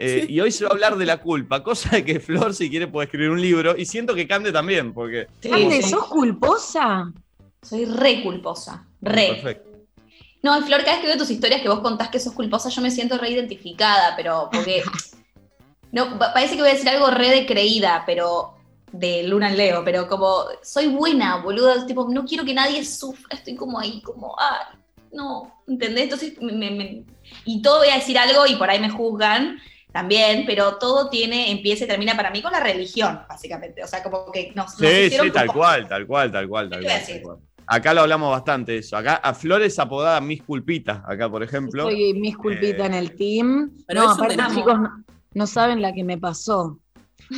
Eh, y hoy se va a hablar de la culpa, cosa de que Flor, si quiere, puede escribir un libro. Y siento que Cande también, porque. Sí, Cande, sí. ¿sos culposa? Soy re culposa. Re. Perfecto. No, y Flor, cada vez que veo tus historias que vos contás que sos culposa, yo me siento re identificada, pero porque. No, pa- parece que voy a decir algo re de creída, pero. De Luna en Leo, pero como. Soy buena, boludo. Tipo, no quiero que nadie sufra. Estoy como ahí, como. Ah, no. ¿Entendés? Entonces, me- me- me- y todo voy a decir algo y por ahí me juzgan también, pero todo tiene, empieza y termina para mí con la religión, básicamente. O sea, como que nos, nos Sí, hicieron sí, tal como- cual, tal cual, tal cual, tal ¿Qué te iba a cual, tal decir? cual. Acá lo hablamos bastante eso. Acá a Flor es apodada Mis Culpitas, acá por ejemplo. Soy mis culpita Eh, en el team. pero no, aparte, chicos, no, no saben la que me pasó.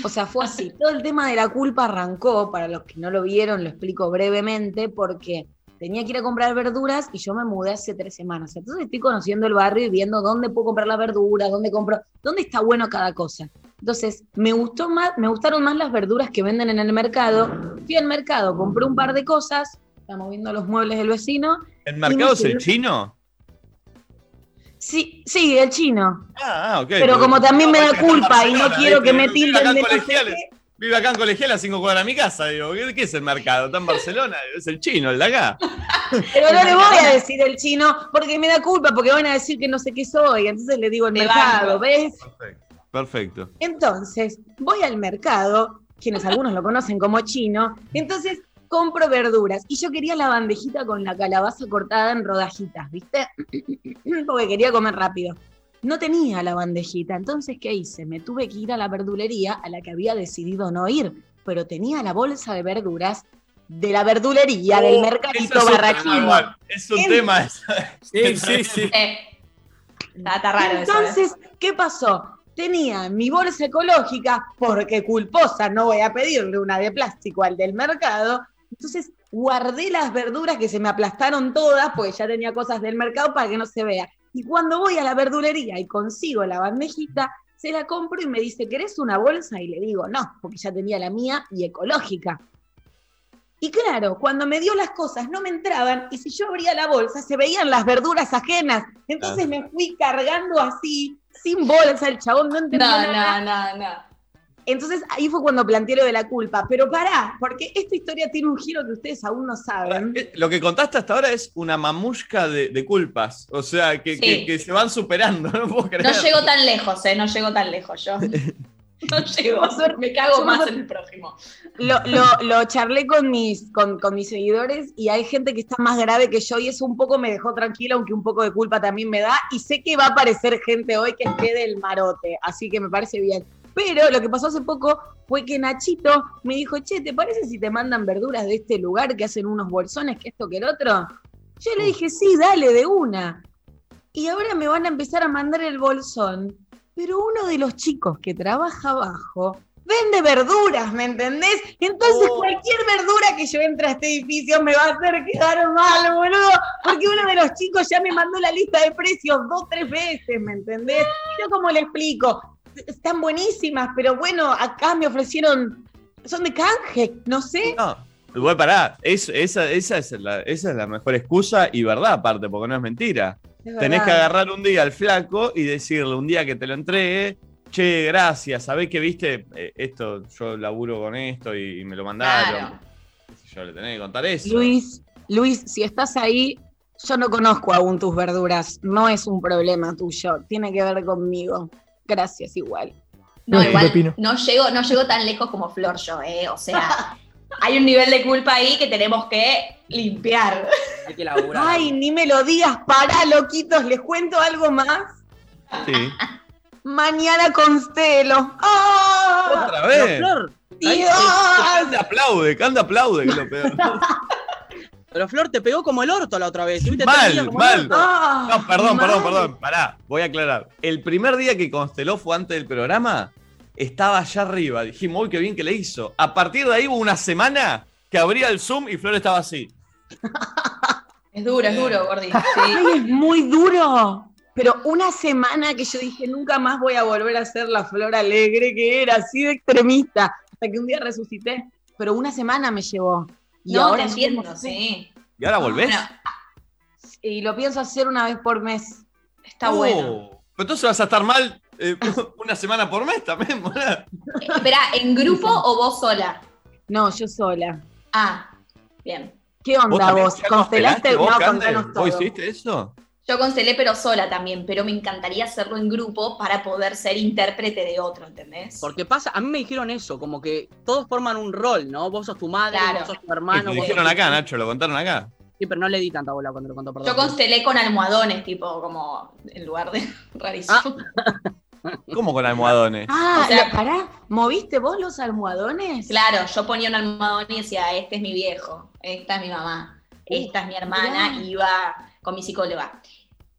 O sea, fue así. Todo el tema de la culpa arrancó, para los que no lo vieron, lo explico brevemente, porque tenía que ir a comprar verduras y yo me mudé hace tres semanas. Entonces estoy conociendo el barrio y viendo dónde puedo comprar las verduras, dónde compro, dónde está bueno cada cosa. Entonces, me gustó más, me gustaron más las verduras que venden en el mercado. Fui al mercado, compré un par de cosas, estamos viendo los muebles del vecino. ¿El mercado es el chino? Sí, sí, el chino. Ah, ah, ok. Pero como también me da culpa y no quiero que me tilden de Vive acá en colegial a cinco cuadras de mi casa. Digo, ¿qué, qué es el mercado? ¿Está en Barcelona? Es el chino, el de acá. Pero no le voy a decir el chino porque me da culpa, porque van a decir que no sé qué soy. Entonces le digo el Te mercado. ¿ves? Perfecto. Perfecto. Entonces, voy al mercado, quienes algunos lo conocen como chino, entonces compro verduras. Y yo quería la bandejita con la calabaza cortada en rodajitas, ¿viste? Porque quería comer rápido. No tenía la bandejita, entonces, ¿qué hice? Me tuve que ir a la verdulería a la que había decidido no ir, pero tenía la bolsa de verduras de la verdulería del Oh, mercadito es un tema barraquino. Es un En- tema. Sí, sí, sí. Eh, está, raro eso. ¿eh? Entonces, ¿qué pasó? Tenía mi bolsa ecológica, porque culposa no voy a pedirle una de plástico al del mercado. Entonces, guardé las verduras que se me aplastaron todas, porque ya tenía cosas del mercado para que no se vea. Y cuando voy a la verdulería y consigo la bandejita, se la compro y me dice, ¿querés una bolsa? Y le digo, no, porque ya tenía la mía y ecológica. Y claro, cuando me dio las cosas no me entraban y si yo abría la bolsa se veían las verduras ajenas. Entonces me fui cargando así, sin bolsa, el chabón no No, entendió nada. no, no, no. Entonces ahí fue cuando planteé lo de la culpa. Pero pará, porque esta historia tiene un giro que ustedes aún no saben. Eh, Lo que contaste hasta ahora es una mamushka de, de culpas. O sea, que, Sí. que- que se van superando. No puedo creer. No llego tan lejos, ¿eh? No llego tan lejos yo. No llego. Me cago más en el prójimo. Lo, lo- lo charlé con mis, con, con mis seguidores y hay gente que está más grave que yo y eso un poco me dejó tranquila, aunque un poco de culpa también me da. Y sé que va a aparecer gente hoy que esté del marote, así que me parece bien. Pero lo que pasó hace poco fue que Nachito me dijo, che, ¿te parece si te mandan verduras de este lugar que hacen unos bolsones, que esto, que el otro? Yo le dije, sí, dale, de una. Y ahora me van a empezar a mandar el bolsón. Pero uno de los chicos que trabaja abajo vende verduras, ¿me entendés? Entonces Oh. cualquier verdura que yo entre a este edificio me va a hacer quedar mal, boludo. Porque uno de los chicos ya me mandó la lista de precios dos, tres veces, ¿me entendés? Yo como le explico, están buenísimas, pero bueno, acá me ofrecieron, son de canje, no sé. No, bueno, pará. Es- esa, esa, es la, esa es la mejor excusa y verdad, aparte, porque no es mentira. Es Tenés que agarrar un día al flaco y decirle un día que te lo entregue, che, gracias, sabés que viste Eh, esto, yo laburo con esto y, me lo mandaron. Claro. Yo le tenés que contar eso. Luis, Luis, si estás ahí, yo no conozco aún tus verduras. No es un problema tuyo. Tiene que ver conmigo. Gracias igual. No, No, igual no llego, no llego tan lejos como Flor yo, ¿eh? O sea, hay un nivel de culpa ahí que tenemos que limpiar. Hay que laburar. Ay, ni me lo digas, pará, loquitos, les cuento algo más. Sí. Mañana constelo. ¡Ah! Otra vez. Flor, Dios. Cande aplaude, Cande aplaude, que es lo peor. Pero Flor te pegó como el orto la otra vez. Mal, como mal. ¡Ah! No, perdón, Mal. perdón, perdón. Pará, voy a aclarar. El primer día que consteló fue antes del programa. Estaba allá arriba. Dijimos, uy, qué bien que le hizo. A partir de ahí hubo una semana que abría el Zoom y Flor estaba así. Es duro, es duro, Gordi. Sí. Ay, es muy duro. Pero una semana que yo dije, nunca más voy a volver a ser la flor alegre que era, así de extremista. Hasta que un día resucité. Pero una semana me llevó. Y No, ahora te entiendo, sí. ¿Y ahora volvés? Bueno, Y lo pienso hacer una vez por mes. está Oh, bueno. pero entonces vas a estar mal eh, una semana por mes también, boludo. Eh, Espera, ¿en grupo o vos sola? No, yo sola. Ah, bien. ¿Qué onda vos? ¿Constelaste? vos, No. ¿Vos hiciste eso? Yo constelé, pero sola también, pero me encantaría hacerlo en grupo para poder ser intérprete de otro, ¿entendés? Porque pasa, a mí me dijeron eso, como que todos forman un rol, ¿no? Vos sos tu madre, Claro. vos sos tu hermano. vos dijeron acá, Nacho, lo contaron acá. Sí, pero no le di tanta bola cuando lo contó, perdón. Yo constelé con almohadones, tipo, como en lugar de rarísimo. ¿Cómo con almohadones? Ah, O sea- lo- pará, ¿moviste vos los almohadones? Claro, yo ponía un almohadón y decía, este es mi viejo, esta es mi mamá, esta es mi hermana, mirá. y iba con mi psicóloga.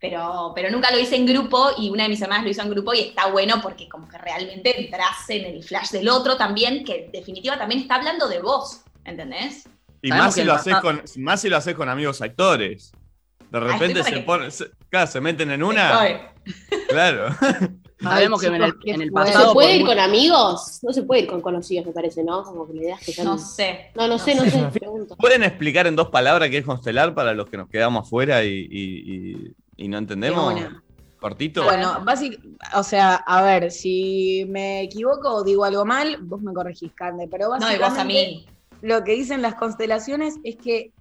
Pero, pero nunca lo hice en grupo y una de mis hermanas lo hizo en grupo y está bueno porque como que realmente entras en el flash del otro también, que en definitiva también está hablando de vos, ¿entendés? Y más si, lo haces con, más si lo haces con amigos actores. De repente estoy se que- ponen, se, claro, se meten en una. Estoy. Claro. Sabemos que en el- en el pasado- ¿Se puede ir con amigos? No se puede ir con conocidos, me parece, ¿no? Como que la idea es que ya No sé. No, no sé, no sé, pregunto. ¿Pueden explicar en dos palabras qué es constelar para los que nos quedamos afuera y, y- y- y no entendemos? Cortito. Bueno, básicamente, o sea, a ver, si me equivoco o digo algo mal, vos me corregís, Cande, pero No, y básicamente vos a mí. lo que dicen las constelaciones es que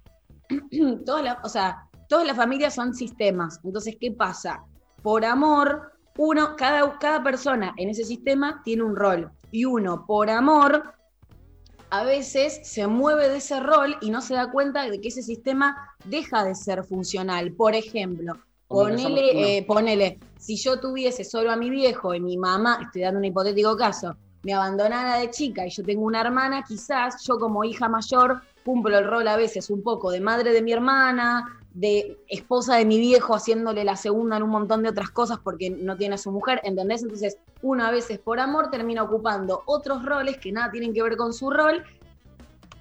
todas las, o sea, todas las familias son sistemas. Entonces, ¿qué pasa? Por amor, uno, cada, cada persona en ese sistema tiene un rol. Y uno, por amor, a veces se mueve de ese rol y no se da cuenta de que ese sistema deja de ser funcional. Por ejemplo, Ponele, eh, ponele, si yo tuviese solo a mi viejo y mi mamá, estoy dando un hipotético caso, me abandonara de chica y yo tengo una hermana, quizás yo como hija mayor cumplo el rol a veces un poco de madre de mi hermana, de esposa de mi viejo haciéndole la segunda en un montón de otras cosas porque no tiene a su mujer, ¿entendés? Entonces uno a veces por amor termina ocupando otros roles que nada tienen que ver con su rol,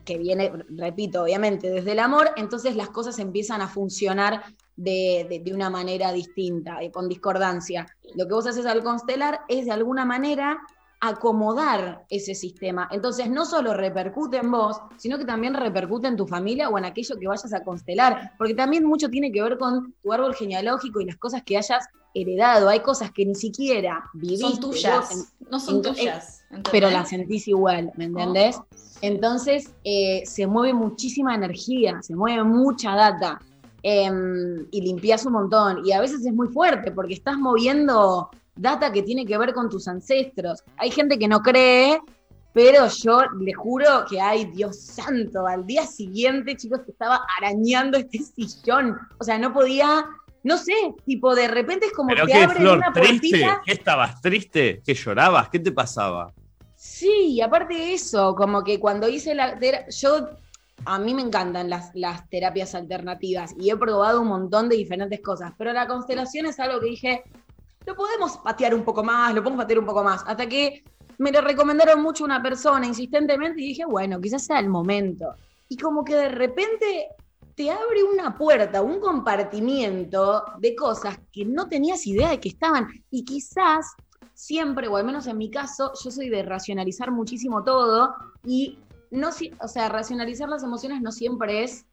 que viene, repito, obviamente desde el amor, entonces las cosas empiezan a funcionar de, de- de una manera distinta, eh, con discordancia. Lo que vos haces al constelar es de alguna manera acomodar ese sistema. Entonces no solo repercute en vos, sino que también repercute en tu familia o en aquello que vayas a constelar, porque también mucho tiene que ver con tu árbol genealógico y las cosas que hayas heredado. Hay cosas que ni siquiera viviste. Son tuyas. No son en- tuyas. ¿entendés? pero las sentís igual, ¿me entendés? Oh. Entonces eh, se mueve muchísima energía, se mueve mucha data em, y limpias un montón. Y a veces es muy fuerte porque estás moviendo data que tiene que ver con tus ancestros. Hay gente que no cree, pero yo le juro que, ay, Dios santo, al día siguiente, chicos, que estaba arañando este sillón. O sea, no podía, no sé, tipo, de repente es como ¿Pero que qué, abren Flor? una ¿Triste? puertita. ¿Qué estabas triste? ¿Que llorabas? ¿Qué te pasaba? Sí, y aparte de eso, como que cuando hice la yo a mí me encantan las, las terapias alternativas y he probado un montón de diferentes cosas, pero la constelación es algo que dije, lo podemos patear un poco más, lo podemos patear un poco más, hasta que me lo recomendaron mucho una persona insistentemente y dije, bueno, quizás sea el momento. Y como que de repente te abre una puerta, un compartimiento de cosas que no tenías idea de que estaban y quizás siempre, o al menos en mi caso, yo soy de racionalizar muchísimo todo y no, o sea, racionalizar las emociones no siempre es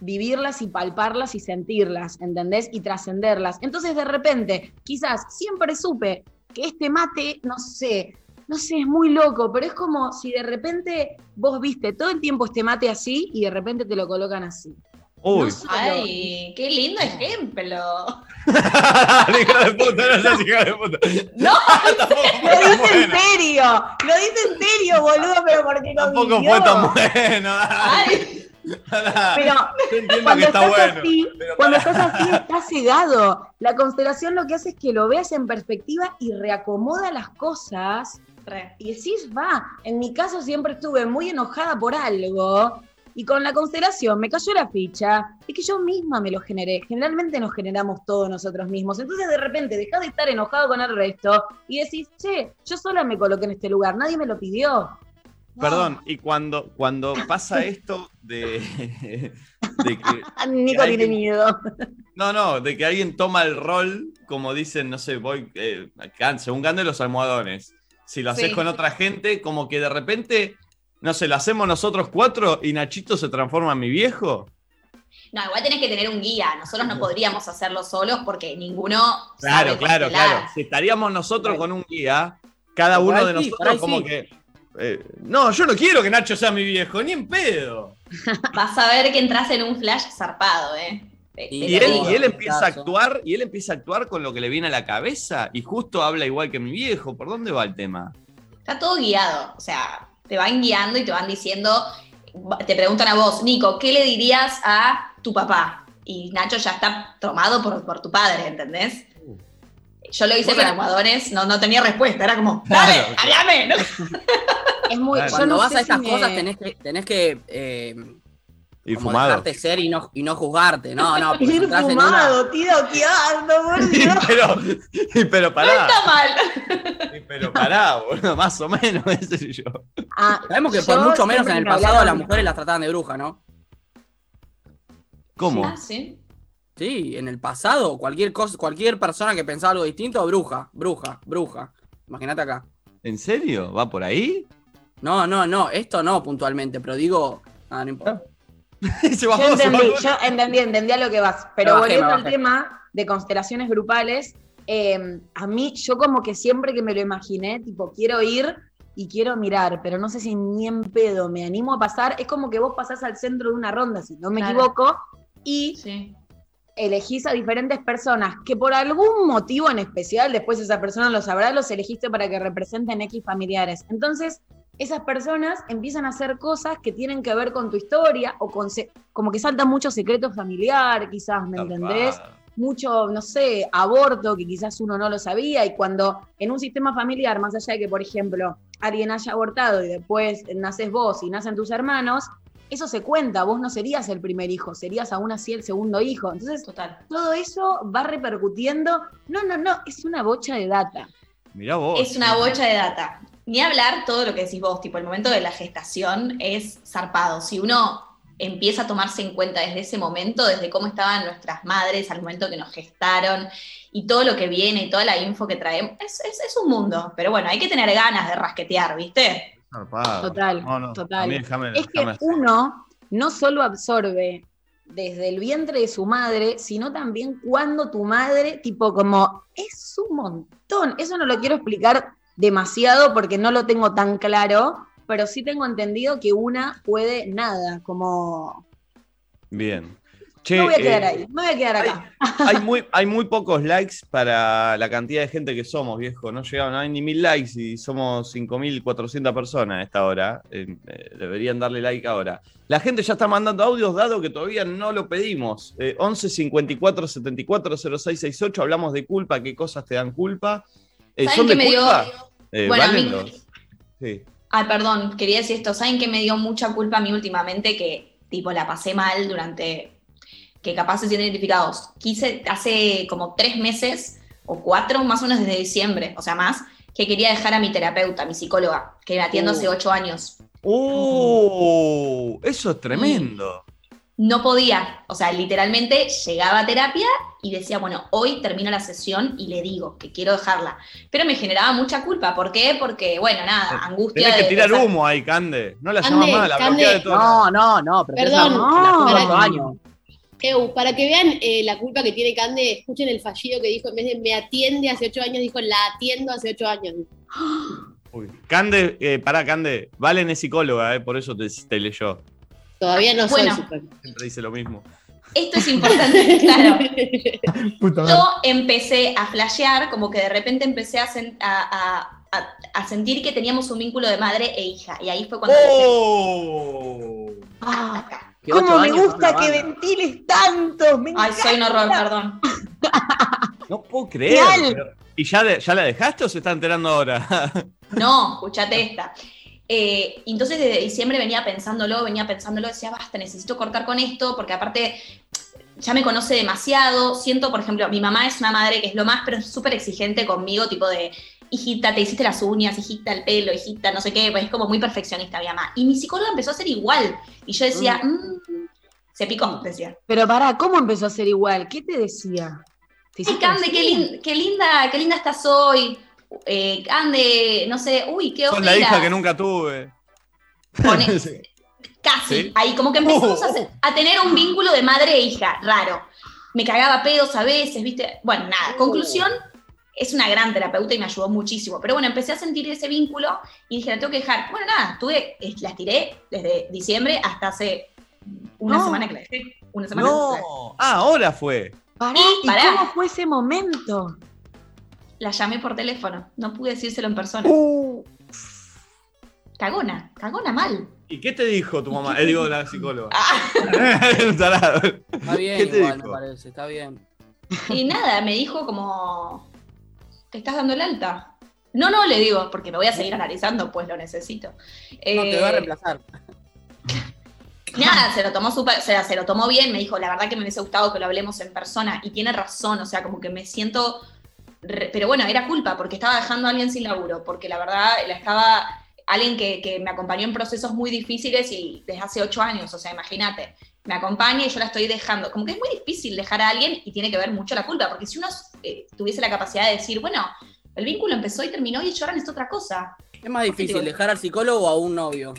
vivirlas y palparlas y sentirlas, ¿entendés? Y trascenderlas. Entonces, de repente, quizás siempre supe que este mate, no sé, no sé, es muy loco, pero es como si de repente vos viste todo el tiempo este mate así y de repente te lo colocan así. Uy. No Ay, qué lindo ejemplo. hija de puta, no seas hija de puta. No, Tampoco Lo fue tan dice en bueno. serio, lo dice en serio, boludo, pero porque Tampoco convivió. fue tan bueno. ay, Pero Yo entiendo que cuando está estás bueno. así, pero cuando estás así, estás cegado. La constelación lo que hace es que lo veas en perspectiva y reacomoda las cosas. re. Y decís, va, en mi caso siempre estuve muy enojada por algo. Y con la constelación me cayó la ficha y que yo misma me lo generé. Generalmente nos generamos todos nosotros mismos. Entonces de repente dejás de estar enojado con el resto y decís, che, yo sola me coloqué en este lugar, nadie me lo pidió. Perdón, y cuando, cuando pasa esto de, de que Nico tiene miedo. No, no, de que alguien toma el rol, como dicen, no sé, voy, eh, según Gande los almohadones. Si lo haces Sí. con otra gente, como que de repente, no sé, lo hacemos nosotros cuatro y Nachito se transforma en mi viejo. No, igual tenés que tener un guía. Nosotros no podríamos hacerlo solos porque ninguno. Claro, sabe claro, constelar. claro. Si estaríamos nosotros Claro. con un guía, cada uno de sí, nosotros como sí. que. eh, no, yo no quiero que Nacho sea mi viejo, ni en pedo. Vas a ver que entras en un flash zarpado, ¿eh? Te- Y te él, y él empieza a actuar, y él empieza a actuar con lo que le viene a la cabeza, y justo habla igual que mi viejo. ¿Por dónde va el tema? Está todo guiado. O sea, te van guiando y te van diciendo. Te preguntan a vos, Nico, ¿qué le dirías a tu papá? Y Nacho ya está tomado por, por tu padre, ¿entendés? Yo lo hice Bueno. con almohadones, no, no tenía respuesta, era como, Claro. dale, háblame. ¿no? Es muy. Claro. Cuando no vas a estas si me- cosas tenés que, tenés que eh, Y como fumado. dejarte ser y no, y no juzgarte. No, no, Ir en una- fumado, tío, ¿qué ando, por Dios? pero, y pero No pará, está mal. y pero pará, boludo, más o menos, sé yo. Ah, Sabemos que yo por mucho menos en el pasado las mujeres las trataban de bruja, ¿no? ¿Cómo? Ah, sí. Sí, en el pasado, cualquier cosa, cualquier persona que pensaba algo distinto, bruja, bruja, bruja. Imagínate acá. ¿En serio? ¿Va por ahí? No, no, no, esto no puntualmente, pero digo. Ah, no importa. Se bajó, Yo se entendí, bajó. yo entendí, entendí a lo que vas. Pero bajé, volviendo al tema de constelaciones grupales, eh, a mí, yo como que siempre que me lo imaginé, tipo, quiero ir y quiero mirar, pero no sé si ni en pedo me animo a pasar. Es como que vos pasás al centro de una ronda, si no me Claro. equivoco, y Sí. elegís a diferentes personas que por algún motivo en especial, después esa persona lo sabrá, los elegiste para que representen X familiares. Entonces, esas personas empiezan a hacer cosas que tienen que ver con tu historia o con como que salta mucho secreto familiar, quizás, ¿me entendés? Mucho, no sé, aborto que quizás uno no lo sabía y cuando en un sistema familiar, más allá de que, por ejemplo, alguien haya abortado y después naces vos y nacen tus hermanos, eso se cuenta, vos no serías el primer hijo, serías aún así el segundo hijo. Entonces, Total. todo eso va repercutiendo. No, no, no, es una bocha de data. Mirá vos. Es una bocha de data. Ni hablar todo lo que decís vos, tipo el momento de la gestación es zarpado. Si uno empieza a tomarse en cuenta desde ese momento, desde cómo estaban nuestras madres al momento que nos gestaron y todo lo que viene y toda la info que traemos, es, es- es un mundo. Pero bueno, hay que tener ganas de rasquetear, ¿viste? Zarpado. Total, No, no, total. déjame- Es que déjame uno no solo absorbe desde el vientre de su madre, sino también cuando tu madre, tipo como, es un montón. Eso no lo quiero explicar demasiado porque no lo tengo tan claro, pero sí tengo entendido que una puede nada, como... Bien. Che, me voy a quedar eh, ahí, me voy a quedar acá. Hay muy, hay muy pocos likes para la cantidad de gente que somos, viejo. No llegaron, no hay ni mil likes y somos 5.400 personas a esta hora. Eh, eh, deberían darle like ahora. La gente ya está mandando audios, dado que todavía no lo pedimos. Eh, 11 54 74 06 68. Hablamos de culpa, qué cosas te dan culpa. Eh, ¿Saben ¿Son qué de me dio- culpa? Eh, Bueno, a ¿valen mí- los? Sí. Ay, perdón, quería decir esto. ¿Saben que me dio mucha culpa a mí últimamente? Que, tipo, la pasé mal durante. que capaz se sienten identificados. Quise hace como tres meses o cuatro, más o menos desde diciembre, o sea, más, que quería dejar a mi terapeuta, a mi psicóloga, que me atiendo Uh. hace ocho años. ¡Uh! Eso es tremendo. No podía, o sea, literalmente llegaba a terapia y decía, bueno, hoy termino la sesión y le digo que quiero dejarla. Pero me generaba mucha culpa. ¿Por qué? Porque, bueno, nada, angustia. Tenés que tirar de- humo ahí, Cande. No la Cande, llamas más, la de todo. No, no, no, pero Perdón, no, la para- tuve años. Eu, para que vean eh, la culpa que tiene Cande, escuchen el fallido que dijo, en vez de me atiende hace ocho años, dijo la atiendo hace ocho años. Uy. Cande, eh, pará, Cande. Valen es psicóloga, eh, por eso te, te leyó. Todavía no soy Bueno. super. Siempre dice lo mismo. Esto es importante, claro. Puta. Yo empecé a flashear, como que de repente empecé a, sen- a- a- a- a sentir que teníamos un vínculo de madre e hija. Y ahí fue cuando ¡Oh! "Ah, ocho ¿Cómo me gusta que ventiles tanto? Me ay, soy un horror, perdón. No puedo creer. Pero- ¿Y ya, de- ya la dejaste o se está enterando ahora? No, escuchate esta. Eh, entonces desde diciembre venía pensándolo, venía pensándolo, decía, basta, necesito cortar con esto, porque aparte ya me conoce demasiado. Siento, por ejemplo, mi mamá es una madre que es lo más, pero es súper exigente conmigo, tipo de, hijita, te hiciste las uñas, hijita, el pelo, hijita, no sé qué, pues es como muy perfeccionista mi mamá. Y mi psicóloga empezó a ser igual. Y yo decía, "Mm", se picó, decía. Pero pará, ¿cómo empezó a ser igual? ¿Qué te decía? ¿Te Ay, Cande, qué, lin- qué linda, qué linda estás hoy. Eh, Cande, no sé, uy, qué Sos la hija que nunca tuve. Pone- Sí. Casi. ¿Sí? Ahí como que empezamos a, tener un vínculo de madre e hija, raro. Me cagaba pedos a veces, ¿viste? Bueno, nada. Conclusión, es una gran terapeuta y me ayudó muchísimo. Pero bueno, empecé a sentir ese vínculo y dije, la tengo que dejar. Bueno, nada, tuve, las tiré desde diciembre hasta hace una No. semana que la dejé. Una semana. No. Ah, ahora fue. Pará, Y ¿y pará. cómo fue ese momento? La llamé por teléfono. No pude decírselo en persona. Uh. Cagona, cagona mal. ¿Y qué te dijo tu mamá? Eh, digo, la psicóloga. Ah. Está bien, ¿Qué te igual, dijo? me parece, está bien. y nada, me dijo como, ¿te estás dando el alta? No, no, le digo, porque me voy a seguir analizando, pues lo necesito. No, te va a Eh, reemplazar. Nada, se lo tomó súper, o sea, se lo tomó bien, me dijo, la verdad que me hubiese gustado que lo hablemos en persona, y tiene razón, o sea, como que me siento, re- pero bueno, era culpa, porque estaba dejando a alguien sin laburo, porque la verdad, la estaba, alguien que, que me acompañó en procesos muy difíciles y desde hace ocho años, o sea, imagínate, me acompaña y yo la estoy dejando, como que es muy difícil dejar a alguien y tiene que ver mucho la culpa, porque si uno eh, tuviese la capacidad de decir, bueno, el vínculo empezó y terminó y yo ahora necesito otra cosa. Es más difícil dejar al psicólogo o a un novio.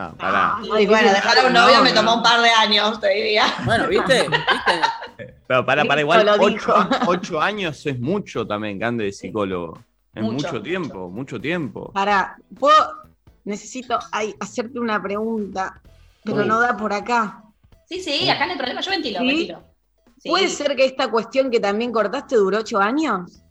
Ah, pará. Ay, bueno, dejar a un novio me no, tomó no. un par de años, te diría. Bueno, ¿viste? ¿Viste? Pero para, para, igual, ocho, ocho años es mucho también, Cande, de psicólogo. Es Mucho, tiempo, mucho tiempo. Pará, puedo, necesito ay, hacerte una pregunta, pero Uy. no da por acá. Sí, sí, acá no hay problema, yo ventilo, ¿Sí? ventilo. Sí. ¿Puede ser que esta cuestión que también cortaste duró ocho años?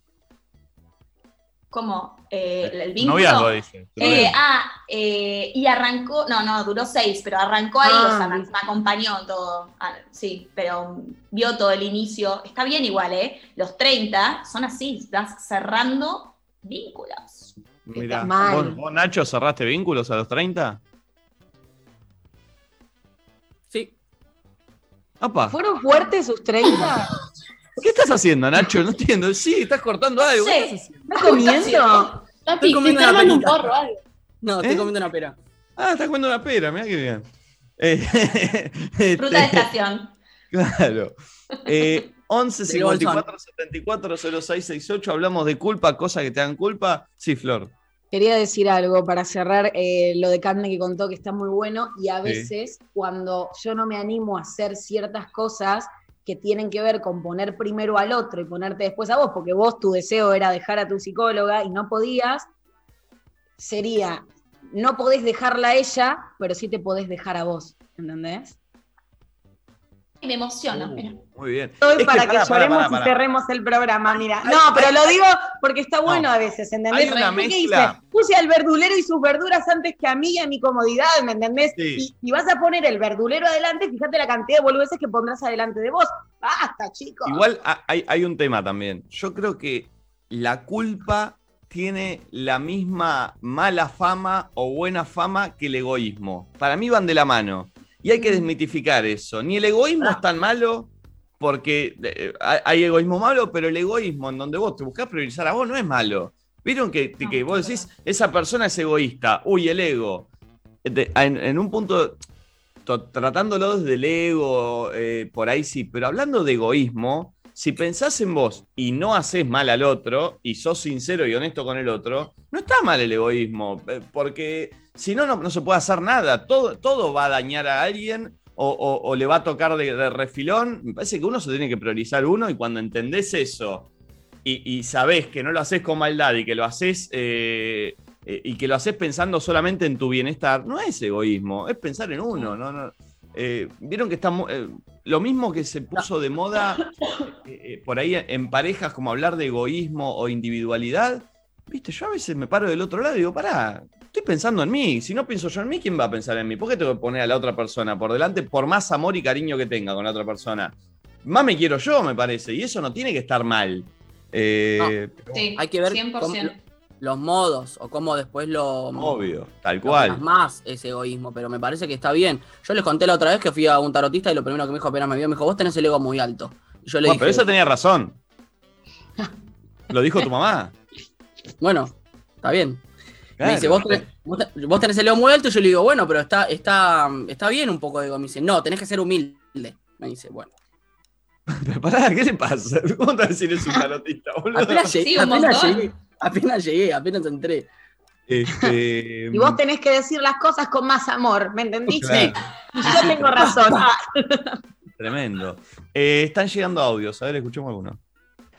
¿Cómo? Eh, el vínculo. Noviazgo, dice. Eh, ah, eh, y arrancó, no, no, duró seis, pero arrancó ahí, Ah, o sea, me, listo. me acompañó todo. Ah, sí, pero vio todo el inicio. Está bien igual, ¿eh? Los 30 son así, estás cerrando vínculos. Mirá, mal. ¿Vos, vos, Nacho, cerraste vínculos a los 30? Sí. Apa, ¿Fueron fuertes sus 30? ¿qué estás haciendo, Nacho? No entiendo. Sí, estás cortando algo. Sí. ¿Qué estás haciendo? ¿Estás comiendo? Te armando un porro algo. No, estoy ¿Eh? comiendo una pera. Ah, estás comiendo una pera, mira qué bien. Eh, este, Fruta de estación. Claro. Eh, 11 Del bolsón. 54 74 06 68. Hablamos de culpa, cosas que te dan culpa. Sí, Flor. Quería decir algo para cerrar eh, lo de carne que contó que está muy bueno y a Sí. veces cuando yo no me animo a hacer ciertas cosas que tienen que ver con poner primero al otro y ponerte después a vos, porque vos tu deseo era dejar a tu psicóloga y no podías, sería, no podés dejarla a ella, pero sí te podés dejar a vos, ¿entendés? Me emociona, Uh, mira. muy bien. Todo es Es que para que pará, lloremos y cerremos el programa, mira. Hay- No, pero hay- lo digo porque está bueno No. a veces, ¿entendés? Hay una Porque mezcla. dice, puse al verdulero y sus verduras antes que a mí y a mi comodidad, ¿me entendés? Sí. Y, y vas a poner el verdulero adelante, fíjate la cantidad de boludeces que pondrás adelante de vos. Basta, chicos. Igual ha- hay, hay un tema también. Yo creo que la culpa tiene la misma mala fama o buena fama que el egoísmo. Para mí van de la mano. Y hay que desmitificar eso. Ni el egoísmo es tan malo, porque eh, hay, hay egoísmo malo, pero el egoísmo en donde vos te buscás priorizar a vos no es malo. ¿Vieron que, No, que vos decís, esa persona es egoísta? Uy, el ego. En, en un punto, to- tratándolo desde el ego, eh, por ahí sí, pero hablando de egoísmo, si pensás en vos y no haces mal al otro y sos sincero y honesto con el otro, no está mal el egoísmo, eh, porque si no, no, se puede hacer nada, todo, todo va a dañar a alguien o, le va a tocar de, refilón. Me parece que uno se tiene que priorizar uno y cuando entendés eso y, y sabés que no lo haces con maldad y que lo haces... eh, eh, y que lo haces pensando solamente en tu bienestar, no es egoísmo, es pensar en uno. ¿no? No, eh, Vieron que está lo mismo que se puso de moda por ahí en parejas, como hablar de egoísmo o individualidad. Viste, yo a veces me paro del otro lado y digo, pará, estoy pensando en mí. Si no pienso yo en mí, ¿quién va a pensar en mí? ¿Por qué tengo que poner a la otra persona por delante, por más amor y cariño que tenga con la otra persona? Más me quiero yo, me parece, y eso no tiene que estar mal. Eh, Sí, Hay que ver 100%. cómo- los modos o cómo después lo. Obvio, tal lo cual. más ese egoísmo, pero me parece que está bien. Yo les conté la otra vez que fui a un tarotista y lo primero que me dijo apenas me vio, me dijo, vos tenés el ego muy alto. Y yo le Bueno, dije, pero esa tenía razón. Lo dijo tu mamá. bueno, está bien. Claro. Me dice, ¿Vos tenés, vos te- vos tenés el alto, y yo le digo, bueno, pero está, está, está bien un poco de ego. Me dice, no, tenés que ser humilde. Me dice, bueno. Pero pará, ¿qué le pasa? ¿Cómo te vas a decir es un boludo? Apenas llegué, Sí, apenas llegué, apenas llegué, apenas entré. Este, Y vos tenés que decir las cosas con más amor, ¿me entendiste? Claro. Y yo tengo razón. Tremendo. Eh, están llegando audios, a ver, escuchemos alguno.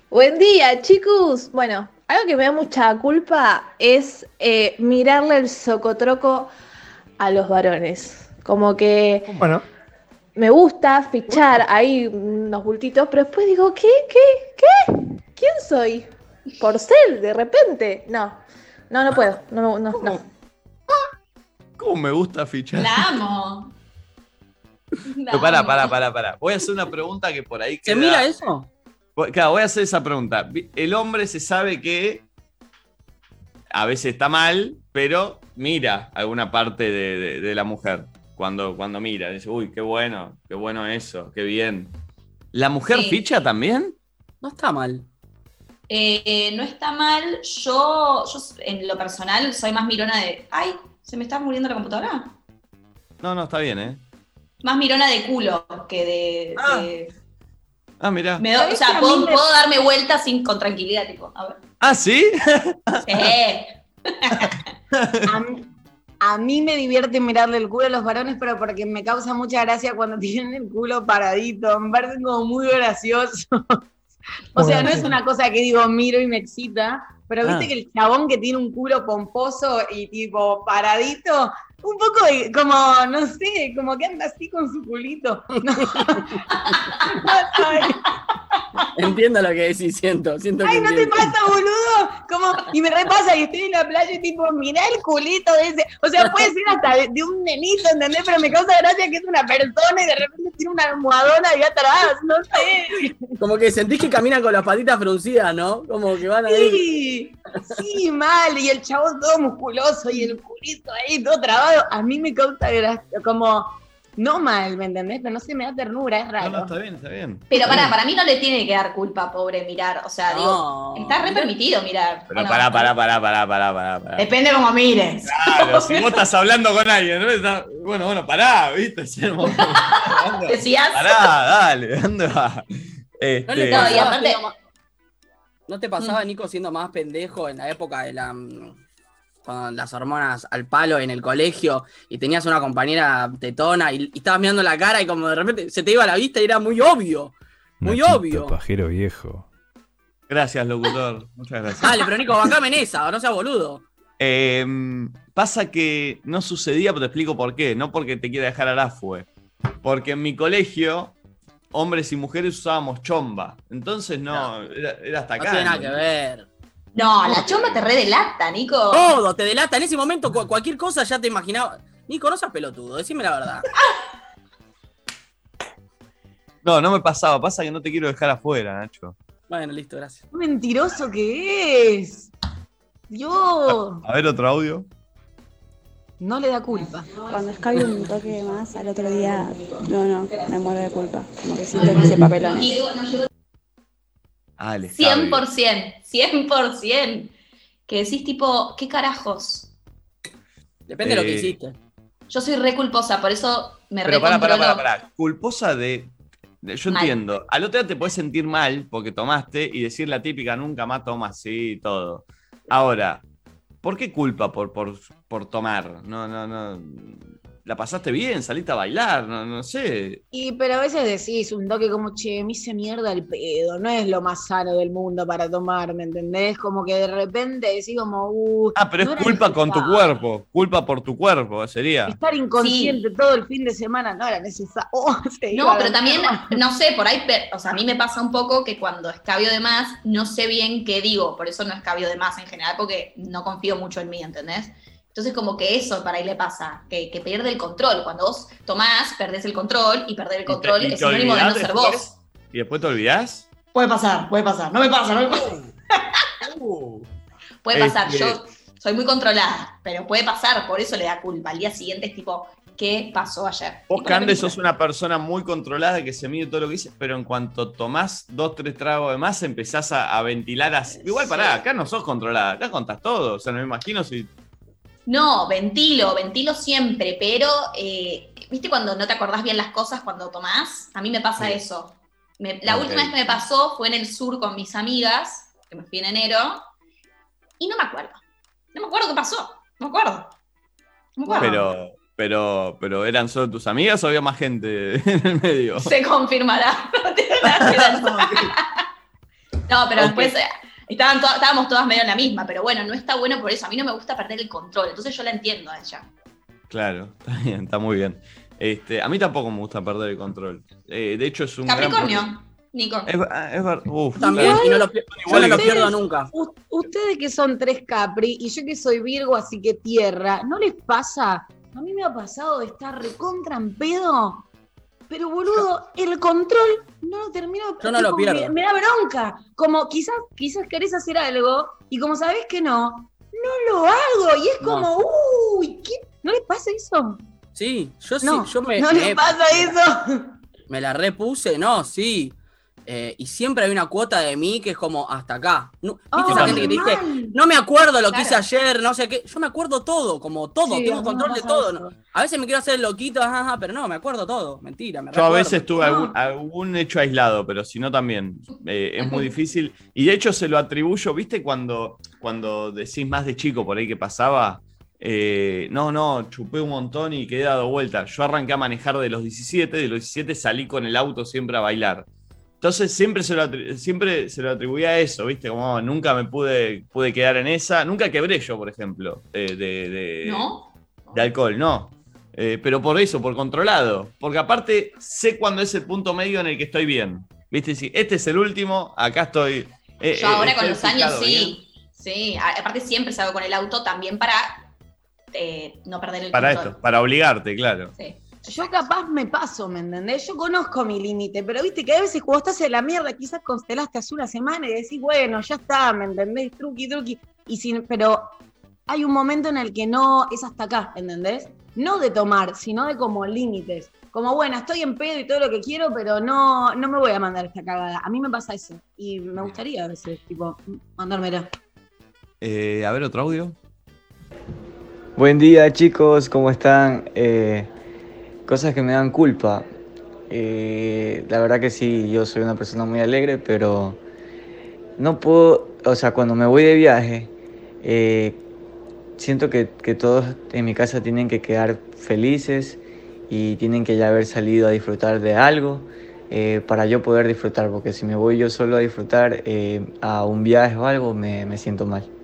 Buen día, chicos. Bueno, algo que me da mucha culpa es eh, mirarle el socotroco a los varones. Como que Bueno, me gusta fichar ahí unos bultitos, pero después digo, ¿qué? ¿Qué? ¿Qué? ¿Quién soy? ¿Porcel? De repente. No, no, no puedo. No, no, no. no. ¿Cómo me gusta fichar? La amo. La Pero pará, amo. pará, pará, pará. Voy a hacer una pregunta que por ahí ¿Se queda- mira eso? Voy- Claro, voy a hacer esa pregunta. El hombre se sabe que a veces está mal, pero mira alguna parte de, de- de la mujer cuando, cuando mira. Dice, uy, qué bueno, qué bueno eso, qué bien. ¿La mujer Sí. ficha también? No está mal. Eh, no está mal. Yo, yo, en lo personal, soy más mirona de. Ay, ¿se me está muriendo la computadora? No, no, está bien, ¿eh? Más mirona de culo que de. Ah. de- Ah, mira. me do- o ¿Sabés que sea, a puedo, mí me- puedo darme vueltas sin, con tranquilidad, tipo. A ver. Ah, ¿sí? Sí. A mí, a mí me divierte mirarle el culo a los varones, pero porque me causa mucha gracia cuando tienen el culo paradito. Me parece como muy gracioso. O sea, no es una cosa que digo miro y me excita, pero viste Ah. que el chabón que tiene un culo pomposo y tipo paradito, un poco de- como, no sé, como que anda así con su culito. No. Entiendo lo que decís, siento. siento que Ay, ¿no te pasa, boludo? Como, y me repasa y estoy en la playa y tipo, mirá el culito de ese. O sea, puede ser hasta de, de un nenito, ¿entendés? Pero me causa gracia que es una persona y de repente tiene una almohadona ahí atrás, no sé. Como que sentís que caminan con las patitas fruncidas, ¿no? Como que van ahí. Sí, sí, mal. Y el chabón todo musculoso y el culito ahí todo trabado. A mí me causa gracia, como, no mal, ¿me entendés? Pero no se me da ternura, es No, raro. no, está bien, está bien. Pero Está para, bien. para mí no le tiene que dar culpa, pobre, mirar. O sea, digo, No. está re permitido mirar. Pero ¿o no? pará, pará, pará, pará, pará, pará, pará. Depende cómo mires. Claro, si vos estás hablando con alguien, ¿no? Está- Bueno, bueno, pará, ¿viste? Decías. Pará, dale, anda. Este, ¿No, le No, y aparte- ¿No te pasaba, Nico, siendo más pendejo en la época de la. Con las hormonas al palo en el colegio y tenías una compañera tetona y, y estabas mirando la cara y como de repente se te iba la vista y era muy obvio. Muy Nachito, obvio. Pajero viejo. Gracias, locutor. Muchas gracias. Dale, pero Nico, bancame en esa, no seas boludo. Eh, pasa que no sucedía, pero te explico por qué. No porque te quiera dejar arafue. Porque en mi colegio, hombres y mujeres usábamos chomba. Entonces no, era, era hasta No acá. tiene nada ¿no? que ver. No, la chomba te redelata, Nico. Todo, te delata. En ese momento cu- cualquier cosa ya te imaginaba. Nico, no seas pelotudo, decime la verdad. No, no me pasaba. Pasa que no te quiero dejar afuera, Nacho. Bueno, listo, gracias. Qué mentiroso que es. Dios, A ver otro audio. no le da culpa. Cuando escabio un toque más, al otro día, no, no, me muero de culpa. Como que siento que hice papelones. Ah, el escabio. 100%, 100%. Que decís tipo, ¿qué carajos? Depende de lo que Eh, hiciste. Yo soy re culposa, por eso me Pero pará, pará, recontrolo. pará, pará. Culposa de. de- Yo Mal. entiendo. Al otro día te puedes sentir mal porque tomaste y decir la típica nunca más tomas, sí, y todo. Ahora, ¿por qué culpa por, por, por tomar? No, no, no. ¿La pasaste bien? ¿Saliste a bailar? No, no sé. Y pero a veces decís un toque como, che, me hice mierda el pedo, no es lo más sano del mundo para tomar, ¿me entendés? Como que de repente decís como, uh, Ah, pero no es culpa con tu cuerpo. Culpa por tu cuerpo, sería. Estar inconsciente todo el fin de semana no era necesario. Oh, No, pero también, no sé, por ahí, o sea, a mí me pasa un poco que cuando escabio de más, no sé bien qué digo, por eso no escabio de más en general, porque no confío mucho en mí, ¿entendés? Entonces, como que eso para ahí le pasa, que, que pierde el control. Cuando vos tomás, perdés el control, y perder el ¿Y te- control y es sinónimo de no ser después? vos. ¿Y después te olvidás? Puede pasar, puede pasar, no me pasa, no me pasa. Puede pasar, Este- yo soy muy controlada, pero puede pasar, por eso le da culpa. Al día siguiente es tipo, ¿qué pasó ayer? Vos, Cande, sos una persona muy controlada que se mide todo lo que dice, pero en cuanto tomás dos, tres tragos de más, empezás a, a ventilar así. Igual, Sí. pará, acá no sos controlada, acá contás todo. O sea, no me imagino si. No, ventilo, ventilo siempre, pero eh, ¿viste cuando no te acordás bien las cosas cuando tomás? A mí me pasa Sí. eso. Me- la última vez que me pasó fue en el sur con mis amigas, que me fui en enero, y no me acuerdo. No me acuerdo qué pasó. No me acuerdo. No me acuerdo. Pero, pero, pero ¿eran solo tus amigas o había más gente en el medio? Se confirmará. No pero Ok. después estaban to- estábamos todas medio en la misma, pero bueno, no está bueno por eso. A mí no me gusta perder el control, entonces yo la entiendo a ella. Claro, está bien, está muy bien. Este, a mí tampoco me gusta perder el control. Eh, de hecho, es un gran Capricornio, Nico. Es, es ver- uf, También, y no lo, yo Igual no lo que- pierdo nunca. Ustedes que son tres Capri y yo que soy Virgo, así que tierra, ¿no les pasa? A mí me ha pasado de estar recontra en pedo, pero boludo, el control no lo termino. Yo no lo pierdo. Me, me da bronca. Como quizás, quizás querés hacer algo y como sabés que no, no lo hago. Y es No. como, uy, ¿qué? ¿No les pasa eso? Sí, yo No, sí, yo me, ¿No me- les pasa eso? me la repuse, no, sí. Eh, y siempre hay una cuota de mí que es como hasta acá. No, ¿Viste Ah, esa gente que te dice, no me acuerdo lo que hice ayer, no sé qué? Yo me acuerdo todo, como todo, Sí, tengo control de todo. A veces me quiero hacer loquito, ajá, ajá, pero no, me acuerdo todo. Mentira, me Yo a veces tuve algún, algún hecho aislado, pero si no también. Eh, es muy difícil. Y de hecho se lo atribuyo, ¿viste? Cuando, cuando decís más de chico por ahí que pasaba. eh, no, no, chupé un montón y quedé dado vuelta. Yo arranqué a manejar de los 17, de los 17 salí con el auto siempre a bailar. Entonces siempre se lo, siempre se lo atribuía a eso, ¿viste? Como "Oh, nunca me pude, pude quedar en esa. Nunca quebré yo, por ejemplo, eh, de, de- ¿No? de alcohol, no. Eh, pero por eso, por controlado. Porque aparte sé cuándo es el punto medio en el que estoy bien. ¿Viste? Si este es el último, acá estoy. eh, Yo eh, ahora con los años bien. sí. Sí, aparte siempre salgo con el auto también para eh, no perder el Para control. esto, para obligarte, claro. Sí. Yo capaz me paso, ¿me entendés? Yo conozco mi límite, pero viste que a veces cuando estás en la mierda, quizás constelaste hace una semana y decís, bueno, ya está, ¿me entendés? Truqui, truqui. Y sin, pero hay un momento en el que no es hasta acá, ¿entendés? No de tomar, sino de como límites. Como, bueno, estoy en pedo y todo lo que quiero, pero no, no me voy a mandar esta cagada. A mí me pasa eso. Y me gustaría a veces, tipo, mandármela. Eh, a ver, otro audio. Buen día chicos, ¿cómo están? Eh, cosas que me dan culpa. Eh, la verdad que sí, yo soy una persona muy alegre, pero no puedo, o sea, cuando me voy de viaje, eh, siento que, que todos en mi casa tienen que quedar felices y tienen que ya haber salido a disfrutar de algo eh, para yo poder disfrutar, porque si me voy yo solo a disfrutar eh, a un viaje o algo, me, me siento mal.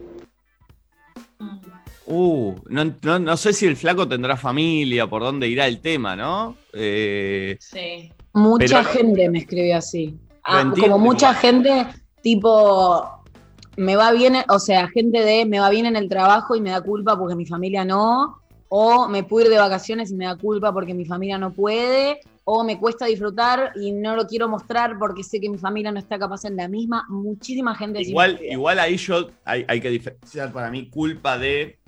Uh, no, no- no sé si el flaco tendrá familia, por dónde irá el tema, ¿no? Eh, Sí. Mucha Pero- gente me escribe así. Ah, entiendo. como mucha gente, tipo, me va bien, o sea, gente de me va bien en el trabajo y me da culpa porque mi familia no, o me puedo ir de vacaciones y me da culpa porque mi familia no puede, o me cuesta disfrutar y no lo quiero mostrar porque sé que mi familia no está capaz en la misma. Muchísima gente igual, igual ahí yo hay, hay que diferenciar para mí culpa de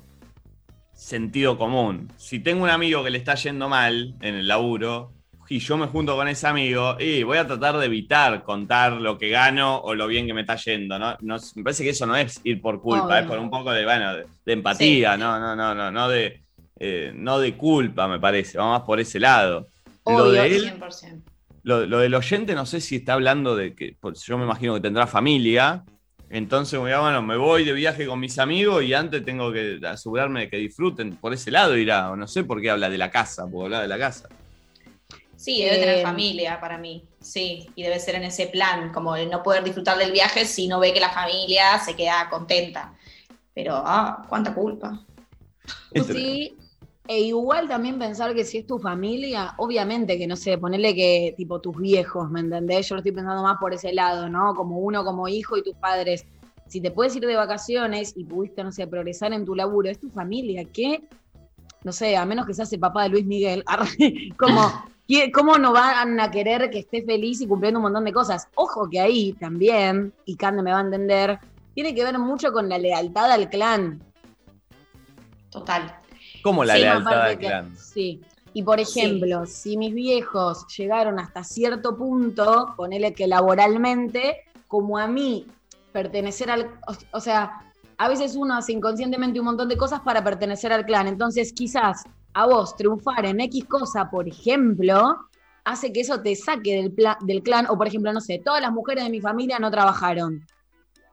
sentido común. Si tengo un amigo que le está yendo mal en el laburo y yo me junto con ese amigo y voy a tratar de evitar contar lo que gano o lo bien que me está yendo, ¿no? No- me parece que eso no es ir por culpa, Obvio. es por un poco de, bueno, de, de empatía, no, no, no, no, no de, eh, no de culpa, me parece, vamos más por ese lado. Lo Obvio, de él, 100%. lo, lo del oyente, no sé si está hablando de que, pues, yo me imagino que tendrá familia. Entonces, bueno, me voy de viaje con mis amigos y antes tengo que asegurarme de que disfruten. Por ese lado irá, o no sé por qué habla de la casa, porque habla de la casa. Sí, debe tener Eh, familia para mí. Sí, y debe ser en ese plan, como el no poder disfrutar del viaje si no ve que la familia se queda contenta. Pero, ah, cuánta culpa. Sí, e igual también pensar que si es tu familia, obviamente que no sé, ponerle que tipo tus viejos, ¿me entendés? Yo lo estoy pensando más por ese lado, ¿no? Como uno como hijo y tus padres. Si te puedes ir de vacaciones y pudiste, no sé, progresar en tu laburo, es tu familia, ¿qué? No sé, a menos que seas el papá de Luis Miguel, como, ¿qué- ¿cómo no van a querer que esté feliz y cumpliendo un montón de cosas? Ojo que ahí también, y Cande me va a entender, tiene que ver mucho con la lealtad al clan. Total. Como la Sí, lealtad que- clan. Sí. Y por Sí. ejemplo, si mis viejos llegaron hasta cierto punto, ponele que laboralmente, como a mí pertenecer al. O, o sea, a veces uno hace inconscientemente un montón de cosas para pertenecer al clan. Entonces, quizás a vos triunfar en X cosa, por ejemplo, hace que eso te saque del, pla- del clan. O, por ejemplo, no sé, todas las mujeres de mi familia no trabajaron.